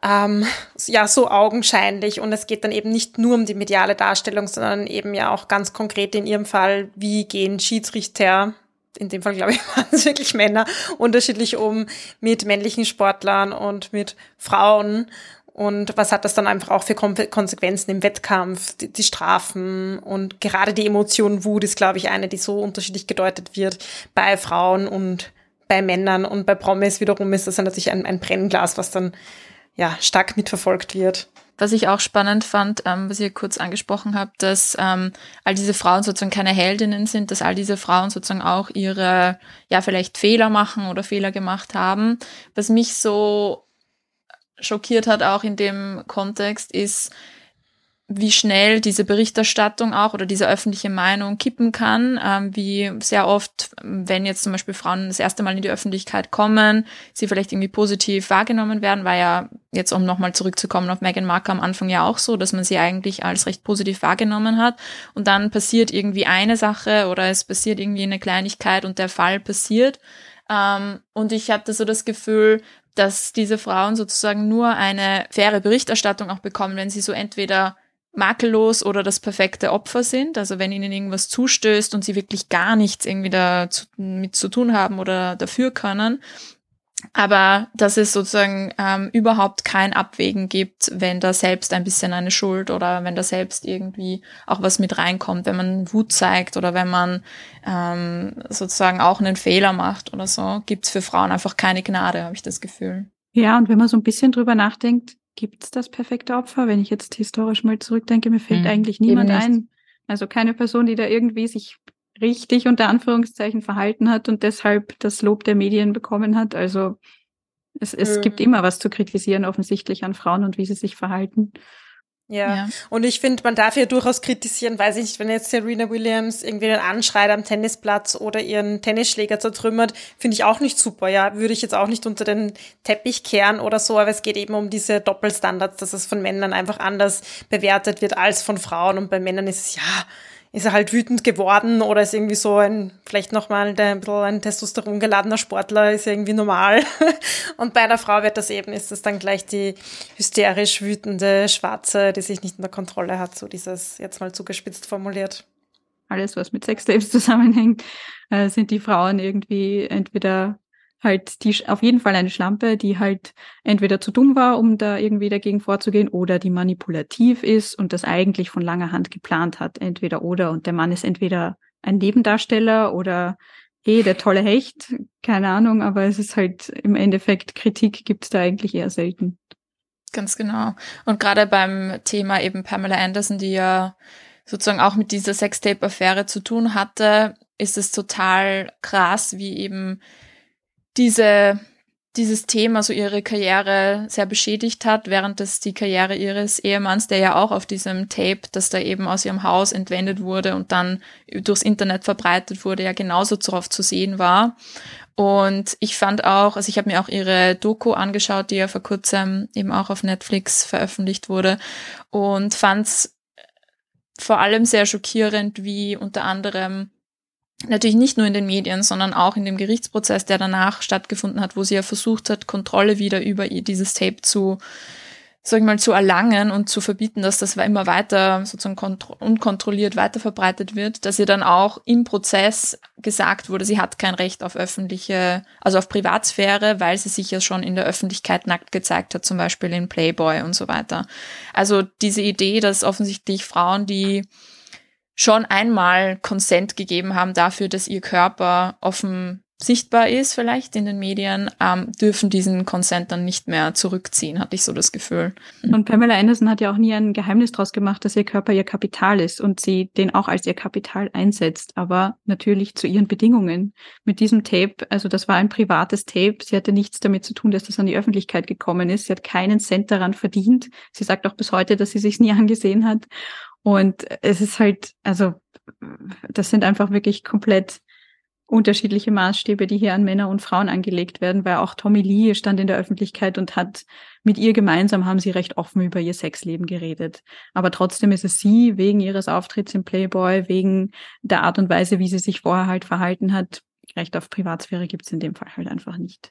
ähm, ja so augenscheinlich und es geht dann eben nicht nur um die mediale Darstellung, sondern eben ja auch ganz konkret in ihrem Fall, wie gehen Schiedsrichter in dem Fall glaube ich *laughs* waren es wirklich Männer unterschiedlich um mit männlichen Sportlern und mit Frauen und was hat das dann einfach auch für Konsequenzen im Wettkampf, die, die, Strafen und gerade die Emotion Wut ist, glaube ich, eine, die so unterschiedlich gedeutet wird bei Frauen und bei Männern und bei Promis wiederum ist das dann natürlich ein, ein Brennglas, was dann ja stark mitverfolgt wird. Was ich auch spannend fand, ähm, was ihr kurz angesprochen habt, dass ähm, all diese Frauen sozusagen keine Heldinnen sind, dass all diese Frauen sozusagen auch ihre, ja, vielleicht Fehler machen oder Fehler gemacht haben. Was mich so schockiert hat, auch in dem Kontext, ist, wie schnell diese Berichterstattung auch oder diese öffentliche Meinung kippen kann, ähm, wie sehr oft, wenn jetzt zum Beispiel Frauen das erste Mal in die Öffentlichkeit kommen, sie vielleicht irgendwie positiv wahrgenommen werden, war ja jetzt, um nochmal zurückzukommen auf Meghan Markle am Anfang ja auch so, dass man sie eigentlich als recht positiv wahrgenommen hat und dann passiert irgendwie eine Sache oder es passiert irgendwie eine Kleinigkeit und der Fall passiert. Ähm, und ich hatte so das Gefühl, dass diese Frauen sozusagen nur eine faire Berichterstattung auch bekommen, wenn sie so entweder makellos oder das perfekte Opfer sind, also wenn ihnen irgendwas zustößt und sie wirklich gar nichts irgendwie damit zu tun haben oder dafür können, aber dass es sozusagen ähm, überhaupt kein Abwägen gibt, wenn da selbst ein bisschen eine Schuld oder wenn da selbst irgendwie auch was mit reinkommt, wenn man Wut zeigt oder wenn man ähm, sozusagen auch einen Fehler macht oder so, gibt's für Frauen einfach keine Gnade, habe ich das Gefühl. Ja, und wenn man so ein bisschen drüber nachdenkt, gibt's das perfekte Opfer? Wenn ich jetzt historisch mal zurückdenke, mir fällt hm, eigentlich niemand ein. Also keine Person, die da irgendwie sich richtig unter Anführungszeichen verhalten hat und deshalb das Lob der Medien bekommen hat. Also es, es mhm. gibt immer was zu kritisieren offensichtlich an Frauen und wie sie sich verhalten. Ja. ja. Und ich finde, man darf ja durchaus kritisieren, weiß ich nicht, wenn jetzt Serena Williams irgendwie einen anschreit am Tennisplatz oder ihren Tennisschläger zertrümmert, finde ich auch nicht super. Ja, würde ich jetzt auch nicht unter den Teppich kehren oder so, aber es geht eben um diese Doppelstandards, dass es von Männern einfach anders bewertet wird als von Frauen und bei Männern ist es ja, ist er halt wütend geworden oder ist irgendwie so ein, vielleicht nochmal ein bisschen ein Testosteron geladener Sportler, ist irgendwie normal. *laughs* Und bei einer Frau wird das eben, ist das dann gleich die hysterisch wütende Schwarze, die sich nicht in der Kontrolle hat, so dieses jetzt mal zugespitzt formuliert. Alles, was mit Sextapes *laughs* zusammenhängt, äh, sind die Frauen irgendwie entweder halt die auf jeden Fall eine Schlampe, die halt entweder zu dumm war, um da irgendwie dagegen vorzugehen, oder die manipulativ ist und das eigentlich von langer Hand geplant hat, entweder oder. Und der Mann ist entweder ein Nebendarsteller oder eh der tolle Hecht, keine Ahnung, aber es ist halt im Endeffekt Kritik gibt's da eigentlich eher selten. Ganz genau. Und gerade beim Thema eben Pamela Anderson, die ja sozusagen auch mit dieser Sextape-Affäre zu tun hatte, ist es total krass, wie eben diese, dieses Thema so ihre Karriere sehr beschädigt hat, während das die Karriere ihres Ehemanns, der ja auch auf diesem Tape, das da eben aus ihrem Haus entwendet wurde und dann durchs Internet verbreitet wurde, ja genauso darauf zu sehen war. Und ich fand auch, also ich habe mir auch ihre Doku angeschaut, die ja vor kurzem eben auch auf Netflix veröffentlicht wurde und fand's vor allem sehr schockierend, wie unter anderem natürlich nicht nur in den Medien, sondern auch in dem Gerichtsprozess, der danach stattgefunden hat, wo sie ja versucht hat, Kontrolle wieder über dieses Tape zu sag ich mal, zu erlangen und zu verbieten, dass das immer weiter sozusagen unkontrolliert weiter verbreitet wird, dass ihr dann auch im Prozess gesagt wurde, sie hat kein Recht auf öffentliche, also auf Privatsphäre, weil sie sich ja schon in der Öffentlichkeit nackt gezeigt hat, zum Beispiel in Playboy und so weiter. Also diese Idee, dass offensichtlich Frauen, die schon einmal Consent gegeben haben dafür, dass ihr Körper offen sichtbar ist, vielleicht in den Medien, ähm, dürfen diesen Consent dann nicht mehr zurückziehen, hatte ich so das Gefühl. Und Pamela Anderson hat ja auch nie ein Geheimnis daraus gemacht, dass ihr Körper ihr Kapital ist und sie den auch als ihr Kapital einsetzt, aber natürlich zu ihren Bedingungen. Mit diesem Tape, also das war ein privates Tape, sie hatte nichts damit zu tun, dass das an die Öffentlichkeit gekommen ist. Sie hat keinen Cent daran verdient. Sie sagt auch bis heute, dass sie sich nie *laughs* angesehen hat. Und es ist halt, also das sind einfach wirklich komplett unterschiedliche Maßstäbe, die hier an Männer und Frauen angelegt werden, weil auch Tommy Lee stand in der Öffentlichkeit und hat mit ihr gemeinsam haben sie recht offen über ihr Sexleben geredet. Aber trotzdem ist es sie wegen ihres Auftritts im Playboy, wegen der Art und Weise, wie sie sich vorher halt verhalten hat. Recht auf Privatsphäre gibt es in dem Fall halt einfach nicht.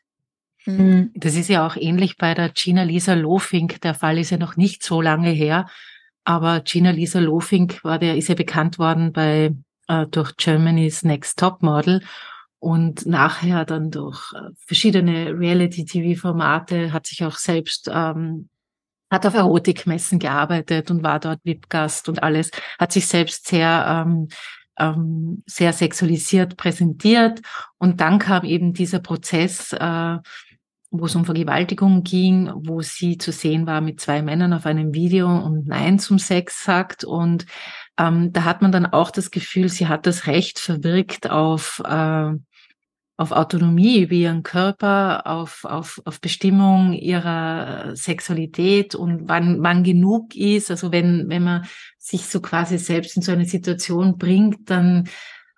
Mhm. Das ist ja auch ähnlich bei der Gina Lisa Lofink. Der Fall ist ja noch nicht so lange her. Aber Gina Lisa Lofink war der, ist ja bekannt worden bei äh, durch Germany's Next Top Model und nachher dann durch äh, verschiedene Reality-TV-Formate hat sich auch selbst ähm, hat auf Erotikmessen gearbeitet und war dort VIP-Gast und alles, hat sich selbst sehr ähm, ähm, sehr sexualisiert präsentiert. Und dann kam eben dieser Prozess, äh, wo es um Vergewaltigung ging, wo sie zu sehen war mit zwei Männern auf einem Video und Nein zum Sex sagt und ähm, da hat man dann auch das Gefühl, sie hat das Recht verwirkt auf, äh, auf Autonomie über ihren Körper, auf, auf, auf Bestimmung ihrer Sexualität und wann, wann genug ist. Also wenn, wenn man sich so quasi selbst in so eine Situation bringt, dann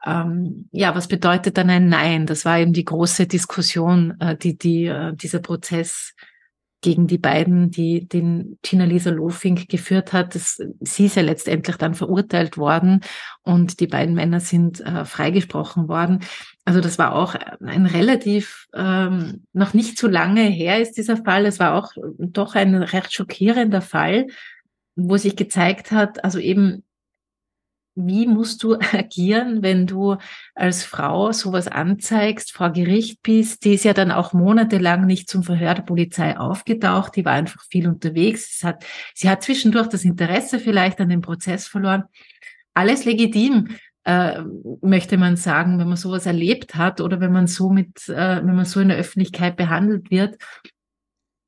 ähm, ja, was bedeutet dann ein Nein? Das war eben die große Diskussion, äh, die, die äh, dieser Prozess gegen die beiden, die den Tina Lisa Lofink geführt hat. Das, sie ist ja letztendlich dann verurteilt worden und die beiden Männer sind äh, freigesprochen worden. Also das war auch ein relativ ähm, noch nicht so lange her ist dieser Fall. Es war auch doch ein recht schockierender Fall, wo sich gezeigt hat, also eben wie musst du *laughs* agieren, wenn du als Frau sowas anzeigst, vor Gericht bist? Die ist ja dann auch monatelang nicht zum Verhör der Polizei aufgetaucht. Die war einfach viel unterwegs. Sie hat, sie hat zwischendurch das Interesse vielleicht an dem Prozess verloren. Alles legitim, äh, möchte man sagen, wenn man sowas erlebt hat oder wenn man so mit, äh, wenn man so in der Öffentlichkeit behandelt wird.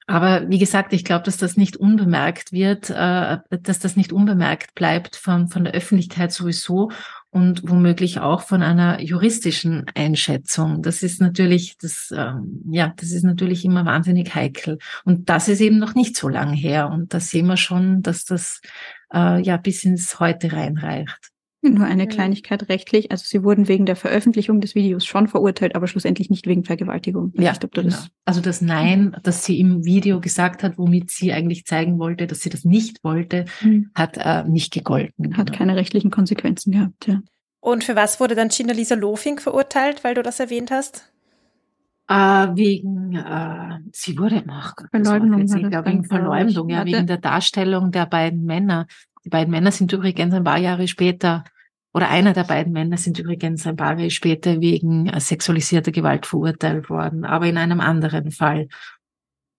Aber wie gesagt, ich glaube, dass das nicht unbemerkt wird, äh, dass das nicht unbemerkt bleibt von, von der Öffentlichkeit sowieso und womöglich auch von einer juristischen Einschätzung. Das ist natürlich, das, ähm, ja, das ist natürlich immer wahnsinnig heikel. Und das ist eben noch nicht so lang her. Und da sehen wir schon, dass das äh, ja bis ins Heute reinreicht. Nur eine Kleinigkeit rechtlich. Also sie wurden wegen der Veröffentlichung des Videos schon verurteilt, aber schlussendlich nicht wegen Vergewaltigung. Ja, nicht, genau. das also das Nein, das sie im Video gesagt hat, womit sie eigentlich zeigen wollte, dass sie das nicht wollte, mhm. hat äh, nicht gegolten. Hat genau. keine rechtlichen Konsequenzen gehabt, ja. Und für was wurde dann Gina Lisa Lofink verurteilt, weil du das erwähnt hast? Äh, wegen, äh, sie wurde nach Verleumdung, wegen Verleumdung, ja, wegen der Darstellung der beiden Männer. Die beiden Männer sind übrigens ein paar Jahre später oder einer der beiden Männer sind übrigens ein paar Jahre später wegen sexualisierter Gewalt verurteilt worden, aber in einem anderen Fall.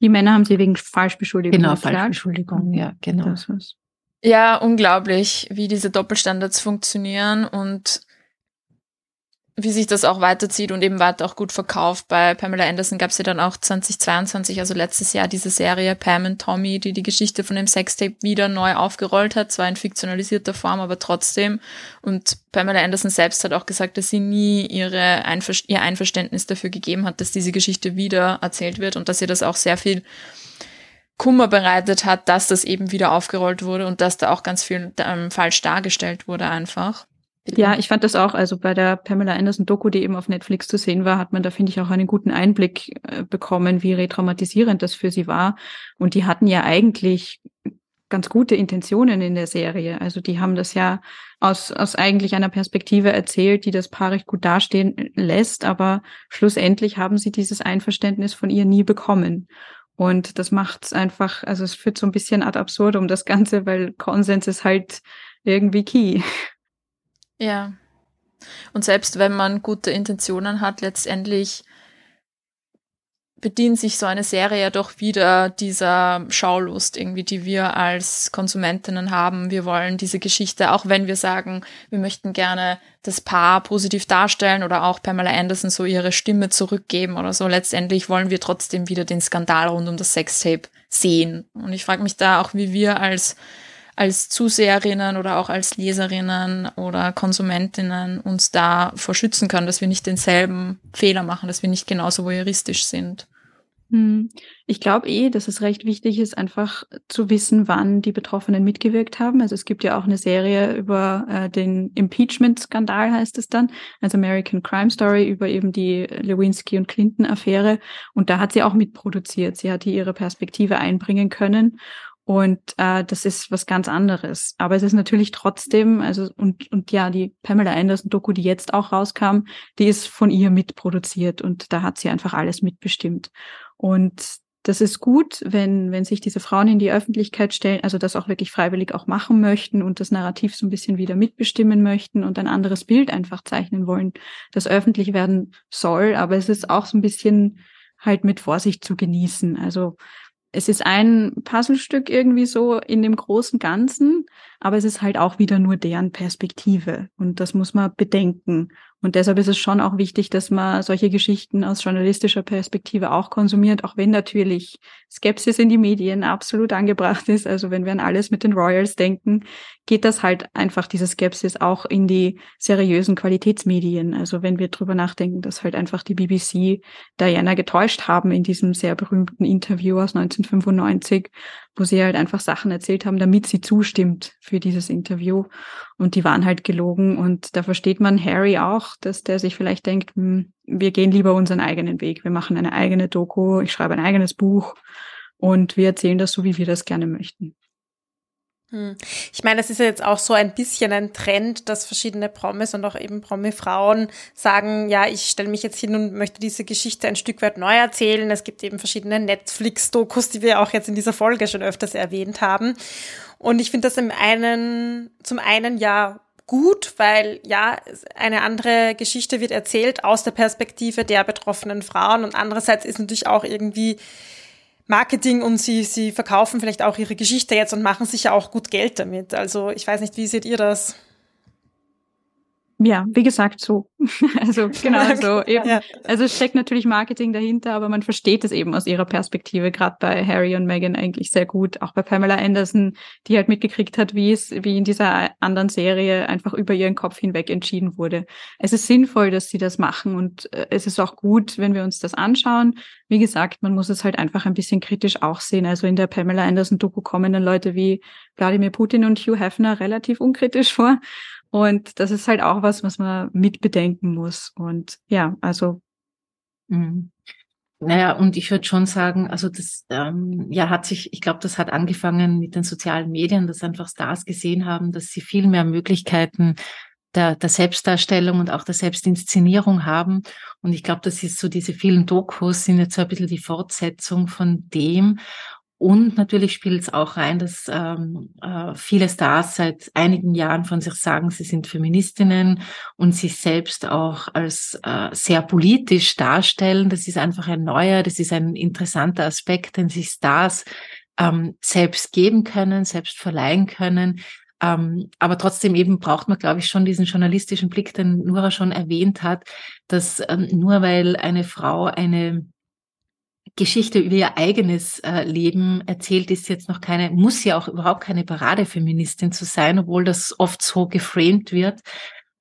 Die Männer haben sie wegen Falschbeschuldigung Genau. Falschbeschuldigung, ja, genau. Ja, unglaublich, wie diese Doppelstandards funktionieren und wie sich das auch weiterzieht und eben weiter auch gut verkauft. Bei Pamela Anderson gab es ja dann auch 2022, also letztes Jahr, diese Serie Pam und Tommy, die die Geschichte von dem Sextape wieder neu aufgerollt hat, zwar in fiktionalisierter Form, aber trotzdem. Und Pamela Anderson selbst hat auch gesagt, dass sie nie ihre Einver ihr Einverständnis dafür gegeben hat, dass diese Geschichte wieder erzählt wird und dass ihr das auch sehr viel Kummer bereitet hat, dass das eben wieder aufgerollt wurde und dass da auch ganz viel ähm, falsch dargestellt wurde einfach. Ja, ich fand das auch, also bei der Pamela Anderson Doku, die eben auf Netflix zu sehen war, hat man da, finde ich, auch einen guten Einblick äh, bekommen, wie retraumatisierend das für sie war. Und die hatten ja eigentlich ganz gute Intentionen in der Serie. Also die haben das ja aus, aus eigentlich einer Perspektive erzählt, die das Paar recht gut dastehen lässt, aber schlussendlich haben sie dieses Einverständnis von ihr nie bekommen. Und das macht es einfach, also es führt so ein bisschen ad absurdum das Ganze, weil Konsens ist halt irgendwie key. Ja. Und selbst wenn man gute Intentionen hat, letztendlich bedient sich so eine Serie ja doch wieder dieser Schaulust irgendwie, die wir als Konsumentinnen haben. Wir wollen diese Geschichte, auch wenn wir sagen, wir möchten gerne das Paar positiv darstellen oder auch Pamela Anderson so ihre Stimme zurückgeben oder so. Letztendlich wollen wir trotzdem wieder den Skandal rund um das Sextape sehen. Und ich frage mich da auch, wie wir als als Zuseherinnen oder auch als Leserinnen oder Konsumentinnen uns da vor schützen können, dass wir nicht denselben Fehler machen, dass wir nicht genauso voyeuristisch sind. Hm. Ich glaube eh, dass es recht wichtig ist, einfach zu wissen, wann die Betroffenen mitgewirkt haben. Also es gibt ja auch eine Serie über äh, den Impeachment-Skandal, heißt es dann, also American Crime Story über eben die Lewinsky und Clinton-Affäre. Und da hat sie auch mitproduziert. Sie hat hier ihre Perspektive einbringen können. Und äh, das ist was ganz anderes. Aber es ist natürlich trotzdem, also und, und ja, die Pamela Anderson-Doku, die jetzt auch rauskam, die ist von ihr mitproduziert und da hat sie einfach alles mitbestimmt. Und das ist gut, wenn, wenn sich diese Frauen in die Öffentlichkeit stellen, also das auch wirklich freiwillig auch machen möchten und das Narrativ so ein bisschen wieder mitbestimmen möchten und ein anderes Bild einfach zeichnen wollen, das öffentlich werden soll. Aber es ist auch so ein bisschen halt mit Vorsicht zu genießen. Also es ist ein Puzzlestück irgendwie so in dem großen Ganzen, aber es ist halt auch wieder nur deren Perspektive und das muss man bedenken. Und deshalb ist es schon auch wichtig, dass man solche Geschichten aus journalistischer Perspektive auch konsumiert, auch wenn natürlich Skepsis in die Medien absolut angebracht ist. Also wenn wir an alles mit den Royals denken, geht das halt einfach diese Skepsis auch in die seriösen Qualitätsmedien. Also wenn wir drüber nachdenken, dass halt einfach die BBC Diana getäuscht haben in diesem sehr berühmten Interview aus 1995, wo sie halt einfach Sachen erzählt haben, damit sie zustimmt für dieses Interview. Und die waren halt gelogen. Und da versteht man Harry auch, dass der sich vielleicht denkt, hm, wir gehen lieber unseren eigenen Weg. Wir machen eine eigene Doku, ich schreibe ein eigenes Buch und wir erzählen das so, wie wir das gerne möchten. Hm. Ich meine, es ist ja jetzt auch so ein bisschen ein Trend, dass verschiedene Promis und auch eben Promi-Frauen sagen, ja, ich stelle mich jetzt hin und möchte diese Geschichte ein Stück weit neu erzählen. Es gibt eben verschiedene Netflix-Dokus, die wir auch jetzt in dieser Folge schon öfters erwähnt haben. Und ich finde das im einen, zum einen ja gut, weil ja, eine andere Geschichte wird erzählt aus der Perspektive der betroffenen Frauen und andererseits ist natürlich auch irgendwie Marketing und sie, sie verkaufen vielleicht auch ihre Geschichte jetzt und machen sicher auch gut Geld damit. Also ich weiß nicht, wie seht ihr das? Ja, wie gesagt, so. *laughs* also genau *laughs* so. Eben. Ja. Also es steckt natürlich Marketing dahinter, aber man versteht es eben aus ihrer Perspektive, gerade bei Harry und Meghan eigentlich sehr gut. Auch bei Pamela Anderson, die halt mitgekriegt hat, wie es, wie in dieser anderen Serie einfach über ihren Kopf hinweg entschieden wurde. Es ist sinnvoll, dass sie das machen und äh, es ist auch gut, wenn wir uns das anschauen. Wie gesagt, man muss es halt einfach ein bisschen kritisch auch sehen. Also in der Pamela Anderson Doku kommen dann Leute wie Wladimir Putin und Hugh Hefner relativ unkritisch vor. Und das ist halt auch was, was man mitbedenken muss. Und ja, also. Mhm. Naja, und ich würde schon sagen, also das ähm, ja hat sich, ich glaube, das hat angefangen mit den sozialen Medien, dass einfach Stars gesehen haben, dass sie viel mehr Möglichkeiten der, der Selbstdarstellung und auch der Selbstinszenierung haben. Und ich glaube, das ist so, diese vielen Dokus sind jetzt so ein bisschen die Fortsetzung von dem. Und natürlich spielt es auch rein, dass ähm, äh, viele Stars seit einigen Jahren von sich sagen, sie sind Feministinnen und sich selbst auch als äh, sehr politisch darstellen. Das ist einfach ein neuer, das ist ein interessanter Aspekt, den sich Stars ähm, selbst geben können, selbst verleihen können. Ähm, aber trotzdem eben braucht man, glaube ich, schon diesen journalistischen Blick, den Nora schon erwähnt hat, dass ähm, nur weil eine Frau eine Geschichte über ihr eigenes äh, Leben erzählt, ist jetzt noch keine, muss ja auch überhaupt keine Paradefeministin zu sein, obwohl das oft so geframed wird.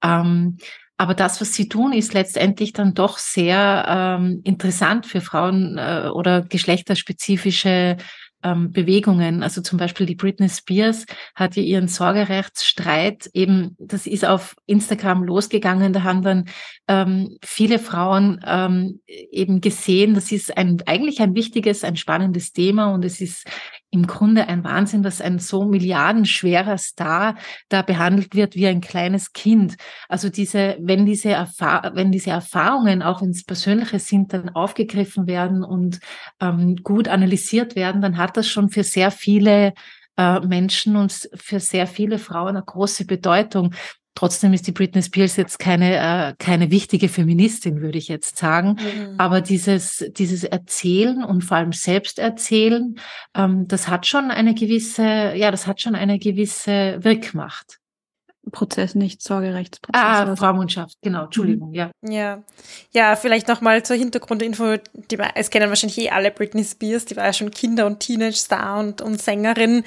Ähm, aber das, was sie tun, ist letztendlich dann doch sehr ähm, interessant für Frauen äh, oder geschlechterspezifische ähm, Bewegungen. Also zum Beispiel die Britney Spears hat ja ihren Sorgerechtsstreit eben, das ist auf Instagram losgegangen. Da haben dann ähm, viele Frauen ähm, eben gesehen, das ist ein, eigentlich ein wichtiges, ein spannendes Thema und es ist im Grunde ein Wahnsinn, dass ein so milliardenschwerer Star da behandelt wird wie ein kleines Kind. Also diese, wenn diese, Erfahr wenn diese Erfahrungen, auch wenn es persönliche sind, dann aufgegriffen werden und ähm, gut analysiert werden, dann hat das schon für sehr viele äh, Menschen und für sehr viele Frauen eine große Bedeutung. Trotzdem ist die Britney Spears jetzt keine, äh, keine wichtige Feministin, würde ich jetzt sagen. Mhm. Aber dieses, dieses Erzählen und vor allem Selbsterzählen, ähm, das hat schon eine gewisse, ja, das hat schon eine gewisse Wirkmacht. Prozess, nicht Sorgerechtsprozess. Ah, Vormundschaft, genau, Entschuldigung, mhm. ja. Ja, ja vielleicht nochmal zur Hintergrundinfo, die, es kennen wahrscheinlich eh alle Britney Spears, die war ja schon Kinder- und Teenage-Star und, und Sängerin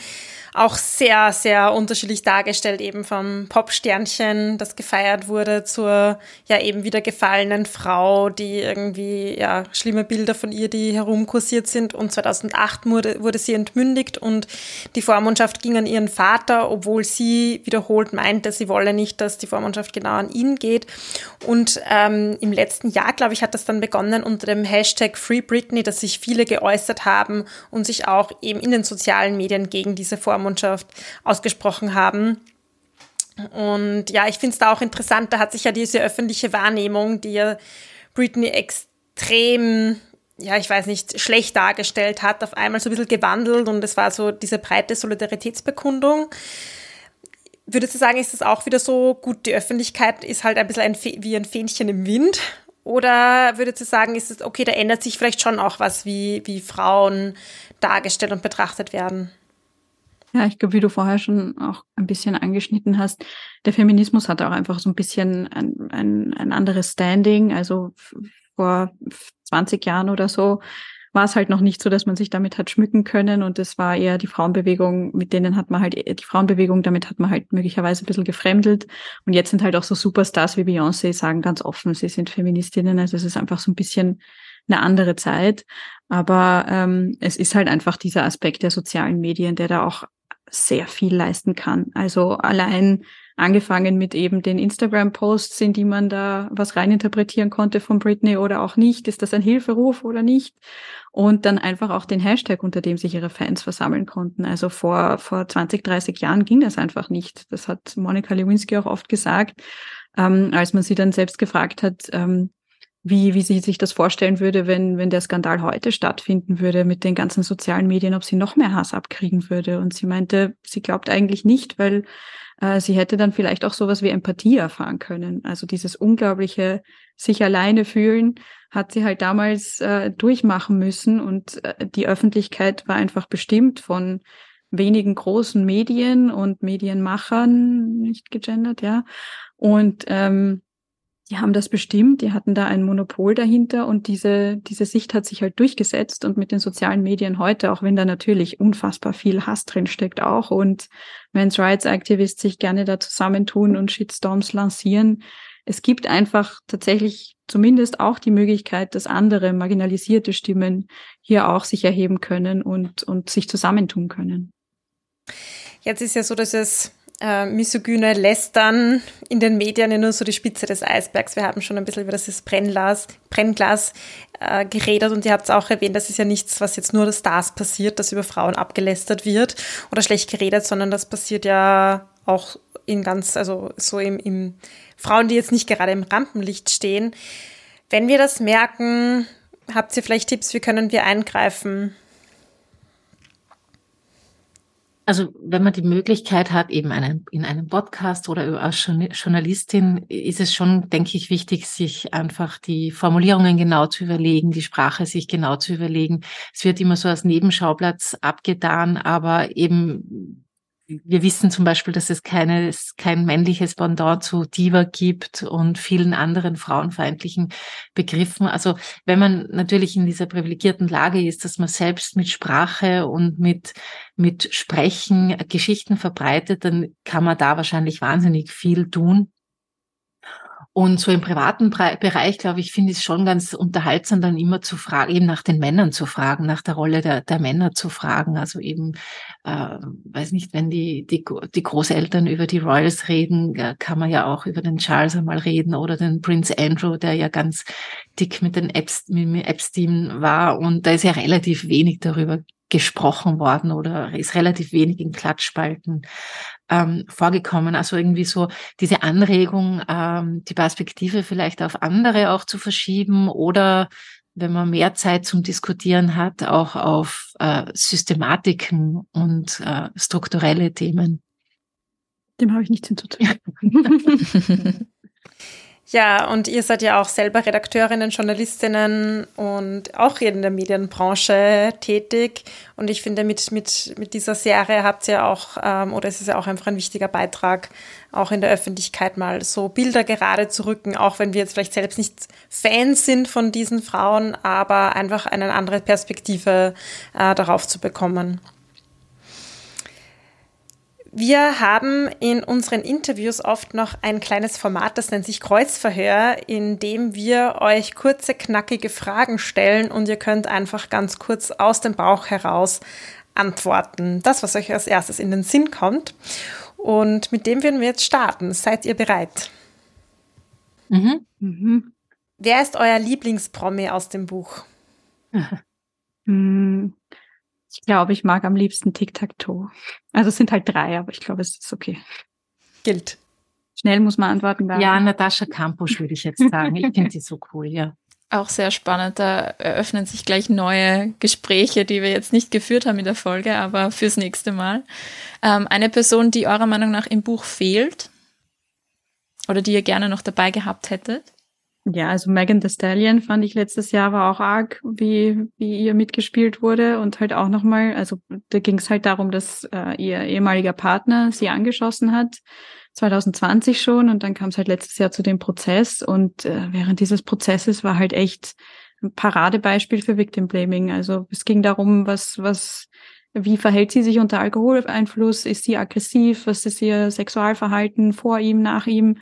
auch sehr, sehr unterschiedlich dargestellt, eben vom Popsternchen, das gefeiert wurde, zur ja eben wieder gefallenen Frau, die irgendwie, ja, schlimme Bilder von ihr, die herumkursiert sind. Und 2008 wurde, wurde sie entmündigt und die Vormundschaft ging an ihren Vater, obwohl sie wiederholt meinte, sie wolle nicht, dass die Vormundschaft genau an ihn geht. Und ähm, im letzten Jahr, glaube ich, hat das dann begonnen unter dem Hashtag Free Britney, dass sich viele geäußert haben und sich auch eben in den sozialen Medien gegen diese Vormundschaft Vormundschaft ausgesprochen haben. Und ja, ich finde es da auch interessant, da hat sich ja diese öffentliche Wahrnehmung, die ja Britney extrem, ja, ich weiß nicht, schlecht dargestellt hat, auf einmal so ein bisschen gewandelt und es war so diese breite Solidaritätsbekundung. Würdest du sagen, ist das auch wieder so gut, die Öffentlichkeit ist halt ein bisschen ein wie ein Fähnchen im Wind? Oder würdest du sagen, ist es okay, da ändert sich vielleicht schon auch was, wie, wie Frauen dargestellt und betrachtet werden? Ja, ich glaube, wie du vorher schon auch ein bisschen angeschnitten hast, der Feminismus hat auch einfach so ein bisschen ein, ein, ein anderes Standing. Also vor 20 Jahren oder so war es halt noch nicht so, dass man sich damit hat schmücken können. Und es war eher die Frauenbewegung, mit denen hat man halt, die Frauenbewegung, damit hat man halt möglicherweise ein bisschen gefremdelt. Und jetzt sind halt auch so Superstars wie Beyoncé sagen ganz offen, sie sind Feministinnen, also es ist einfach so ein bisschen eine andere Zeit, aber ähm, es ist halt einfach dieser Aspekt der sozialen Medien, der da auch sehr viel leisten kann. Also allein angefangen mit eben den Instagram-Posts, in die man da was reininterpretieren konnte von Britney oder auch nicht. Ist das ein Hilferuf oder nicht? Und dann einfach auch den Hashtag, unter dem sich ihre Fans versammeln konnten. Also vor, vor 20, 30 Jahren ging das einfach nicht. Das hat Monika Lewinsky auch oft gesagt, ähm, als man sie dann selbst gefragt hat, ähm, wie, wie sie sich das vorstellen würde, wenn, wenn der Skandal heute stattfinden würde mit den ganzen sozialen Medien, ob sie noch mehr Hass abkriegen würde. Und sie meinte, sie glaubt eigentlich nicht, weil äh, sie hätte dann vielleicht auch sowas wie Empathie erfahren können. Also dieses unglaubliche sich alleine fühlen hat sie halt damals äh, durchmachen müssen und äh, die Öffentlichkeit war einfach bestimmt von wenigen großen Medien und Medienmachern, nicht gegendert, ja. Und ähm, die haben das bestimmt, die hatten da ein Monopol dahinter und diese, diese Sicht hat sich halt durchgesetzt und mit den sozialen Medien heute, auch wenn da natürlich unfassbar viel Hass drin steckt auch und Men's Rights Activists sich gerne da zusammentun und Shitstorms lancieren. Es gibt einfach tatsächlich zumindest auch die Möglichkeit, dass andere marginalisierte Stimmen hier auch sich erheben können und, und sich zusammentun können. Jetzt ist ja so, dass es äh, misogyne Lästern in den Medien ja nur so die Spitze des Eisbergs. Wir haben schon ein bisschen über das Brennglas, Brennglas äh, geredet und ihr habt es auch erwähnt, das ist ja nichts, was jetzt nur das Stars passiert, dass über Frauen abgelästert wird oder schlecht geredet, sondern das passiert ja auch in ganz, also so im, im Frauen, die jetzt nicht gerade im Rampenlicht stehen. Wenn wir das merken, habt ihr vielleicht Tipps, wie können wir eingreifen? Also wenn man die Möglichkeit hat, eben einen, in einem Podcast oder als Journalistin, ist es schon, denke ich, wichtig, sich einfach die Formulierungen genau zu überlegen, die Sprache sich genau zu überlegen. Es wird immer so als Nebenschauplatz abgetan, aber eben wir wissen zum Beispiel, dass es keine, kein männliches Pendant zu Diva gibt und vielen anderen frauenfeindlichen Begriffen. Also wenn man natürlich in dieser privilegierten Lage ist, dass man selbst mit Sprache und mit, mit Sprechen Geschichten verbreitet, dann kann man da wahrscheinlich wahnsinnig viel tun. Und so im privaten Bereich, glaube ich, finde ich es schon ganz unterhaltsam, dann immer zu fragen, eben nach den Männern zu fragen, nach der Rolle der, der Männer zu fragen. Also eben, äh, weiß nicht, wenn die, die, die Großeltern über die Royals reden, kann man ja auch über den Charles einmal reden oder den Prince Andrew, der ja ganz dick mit den Epstein, mit Epstein war. Und da ist ja relativ wenig darüber gesprochen worden oder ist relativ wenig in Klatschspalten ähm, vorgekommen. Also irgendwie so diese Anregung, ähm, die Perspektive vielleicht auf andere auch zu verschieben oder wenn man mehr Zeit zum Diskutieren hat, auch auf äh, Systematiken und äh, strukturelle Themen. Dem habe ich nichts hinzuzufügen. *laughs* *laughs* Ja, und ihr seid ja auch selber Redakteurinnen, Journalistinnen und auch in der Medienbranche tätig. Und ich finde, mit, mit, mit dieser Serie habt ihr auch, ähm, oder es ist ja auch einfach ein wichtiger Beitrag, auch in der Öffentlichkeit mal so Bilder gerade zu rücken, auch wenn wir jetzt vielleicht selbst nicht Fans sind von diesen Frauen, aber einfach eine andere Perspektive äh, darauf zu bekommen. Wir haben in unseren Interviews oft noch ein kleines Format, das nennt sich Kreuzverhör, in dem wir euch kurze, knackige Fragen stellen und ihr könnt einfach ganz kurz aus dem Bauch heraus antworten. Das, was euch als erstes in den Sinn kommt. Und mit dem würden wir jetzt starten. Seid ihr bereit? Mhm. Mhm. Wer ist euer Lieblingspromi aus dem Buch? Hm. *laughs* Ich glaube, ich mag am liebsten Tic-Tac-Toe. Also es sind halt drei, aber ich glaube, es ist okay. Gilt. Schnell muss man antworten. Dann. Ja, *laughs* Natascha Campus würde ich jetzt sagen. Ich finde sie so cool, ja. Auch sehr spannend. Da eröffnen sich gleich neue Gespräche, die wir jetzt nicht geführt haben in der Folge, aber fürs nächste Mal. Ähm, eine Person, die eurer Meinung nach im Buch fehlt oder die ihr gerne noch dabei gehabt hättet? Ja, also Megan Thee Stallion fand ich letztes Jahr war auch arg, wie, wie ihr mitgespielt wurde und halt auch nochmal, also da ging es halt darum, dass äh, ihr ehemaliger Partner sie angeschossen hat, 2020 schon und dann kam es halt letztes Jahr zu dem Prozess und äh, während dieses Prozesses war halt echt ein Paradebeispiel für Victim Blaming. Also es ging darum, was, was, wie verhält sie sich unter Alkoholeinfluss? Ist sie aggressiv? Was ist ihr Sexualverhalten vor ihm, nach ihm?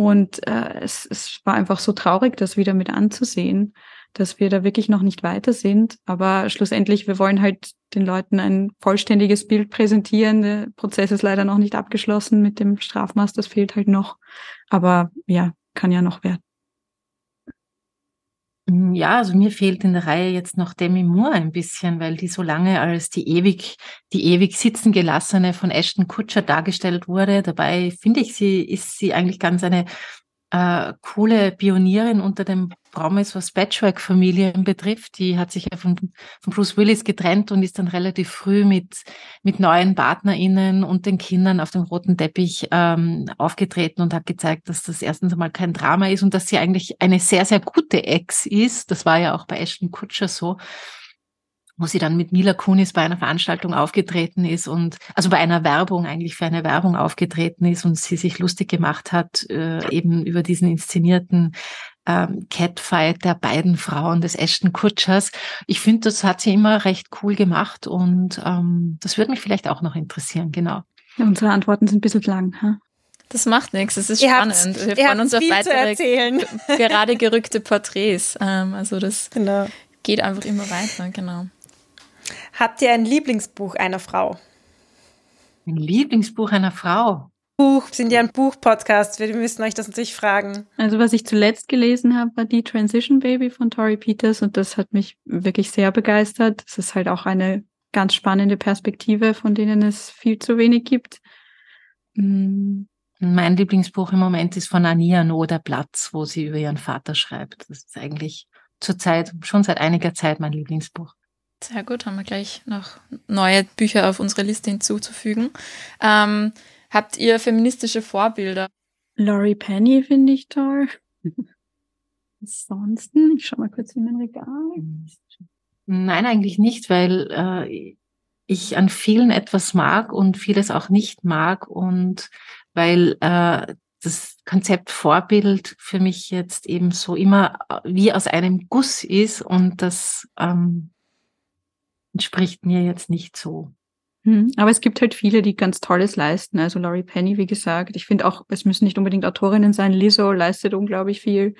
Und äh, es, es war einfach so traurig, das wieder mit anzusehen, dass wir da wirklich noch nicht weiter sind. Aber schlussendlich, wir wollen halt den Leuten ein vollständiges Bild präsentieren. Der Prozess ist leider noch nicht abgeschlossen mit dem Strafmaß, das fehlt halt noch. Aber ja, kann ja noch werden. Mm, ja, also mir fehlt in der Reihe jetzt noch Demi Moore ein bisschen, weil die so lange als die ewig, die ewig sitzen gelassene von Ashton Kutscher dargestellt wurde. Dabei finde ich sie, ist sie eigentlich ganz eine äh, coole Pionierin unter dem Promise, was Patchwork-Familien betrifft. Die hat sich ja von, von Bruce Willis getrennt und ist dann relativ früh mit, mit neuen PartnerInnen und den Kindern auf dem roten Teppich ähm, aufgetreten und hat gezeigt, dass das erstens einmal kein Drama ist und dass sie eigentlich eine sehr, sehr gute Ex ist. Das war ja auch bei Ashton Kutscher so wo sie dann mit Mila Kunis bei einer Veranstaltung aufgetreten ist und also bei einer Werbung eigentlich für eine Werbung aufgetreten ist und sie sich lustig gemacht hat äh, eben über diesen inszenierten ähm, Catfight der beiden Frauen des Ashton Kutschers. Ich finde, das hat sie immer recht cool gemacht und ähm, das würde mich vielleicht auch noch interessieren, genau. Ja, unsere Antworten sind ein bisschen lang, ha? Das macht nichts, es ist ihr spannend. Wir freuen uns auf weitere *laughs* gerade gerückte Porträts. Ähm, also das genau. geht einfach immer weiter, genau. Habt ihr ein Lieblingsbuch einer Frau? Ein Lieblingsbuch einer Frau? Buch, sind ja ein Buch-Podcast. Wir müssen euch das natürlich fragen. Also was ich zuletzt gelesen habe, war die Transition Baby von Tori Peters und das hat mich wirklich sehr begeistert. Es ist halt auch eine ganz spannende Perspektive, von denen es viel zu wenig gibt. Mm. Mein Lieblingsbuch im Moment ist von Ania No, der Platz, wo sie über ihren Vater schreibt. Das ist eigentlich zurzeit, schon seit einiger Zeit mein Lieblingsbuch. Sehr gut, haben wir gleich noch neue Bücher auf unsere Liste hinzuzufügen. Ähm, habt ihr feministische Vorbilder? Laurie Penny finde ich toll. *laughs* Ansonsten, ich schau mal kurz in mein Regal. Nein, eigentlich nicht, weil äh, ich an vielen etwas mag und vieles auch nicht mag und weil äh, das Konzept Vorbild für mich jetzt eben so immer wie aus einem Guss ist und das ähm, entspricht mir jetzt nicht so. Hm, aber es gibt halt viele, die ganz Tolles leisten. Also Laurie Penny, wie gesagt. Ich finde auch, es müssen nicht unbedingt Autorinnen sein. Lizzo leistet unglaublich viel.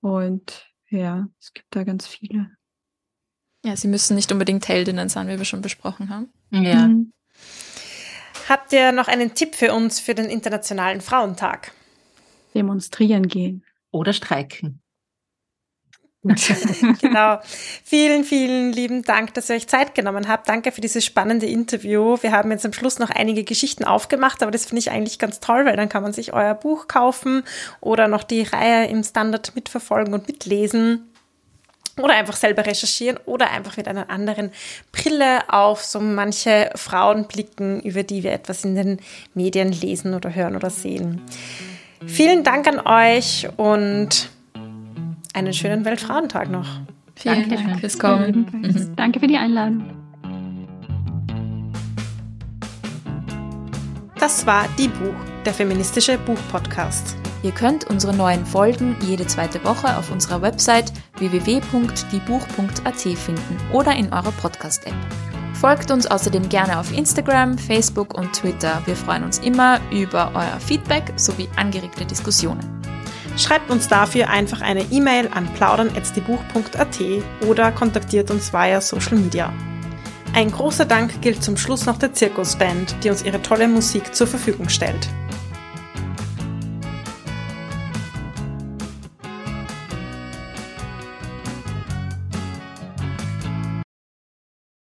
Und ja, es gibt da ganz viele. Ja, sie müssen nicht unbedingt Heldinnen sein, wie wir schon besprochen haben. Ja. Mhm. Habt ihr noch einen Tipp für uns für den Internationalen Frauentag? Demonstrieren gehen. Oder streiken. *laughs* genau. Vielen, vielen lieben Dank, dass ihr euch Zeit genommen habt. Danke für dieses spannende Interview. Wir haben jetzt am Schluss noch einige Geschichten aufgemacht, aber das finde ich eigentlich ganz toll, weil dann kann man sich euer Buch kaufen oder noch die Reihe im Standard mitverfolgen und mitlesen oder einfach selber recherchieren oder einfach mit einer anderen Brille auf so manche Frauen blicken, über die wir etwas in den Medien lesen oder hören oder sehen. Vielen Dank an euch und einen schönen Weltfrauentag noch. Vielen Danke Dank fürs Kommen. Mhm. Danke für die Einladung. Das war Die Buch, der feministische Buchpodcast. Ihr könnt unsere neuen Folgen jede zweite Woche auf unserer Website www.diebuch.at finden oder in eurer Podcast-App. Folgt uns außerdem gerne auf Instagram, Facebook und Twitter. Wir freuen uns immer über euer Feedback sowie angeregte Diskussionen. Schreibt uns dafür einfach eine E-Mail an plaudern.diebuch.at oder kontaktiert uns via Social Media. Ein großer Dank gilt zum Schluss noch der Zirkusband, die uns ihre tolle Musik zur Verfügung stellt.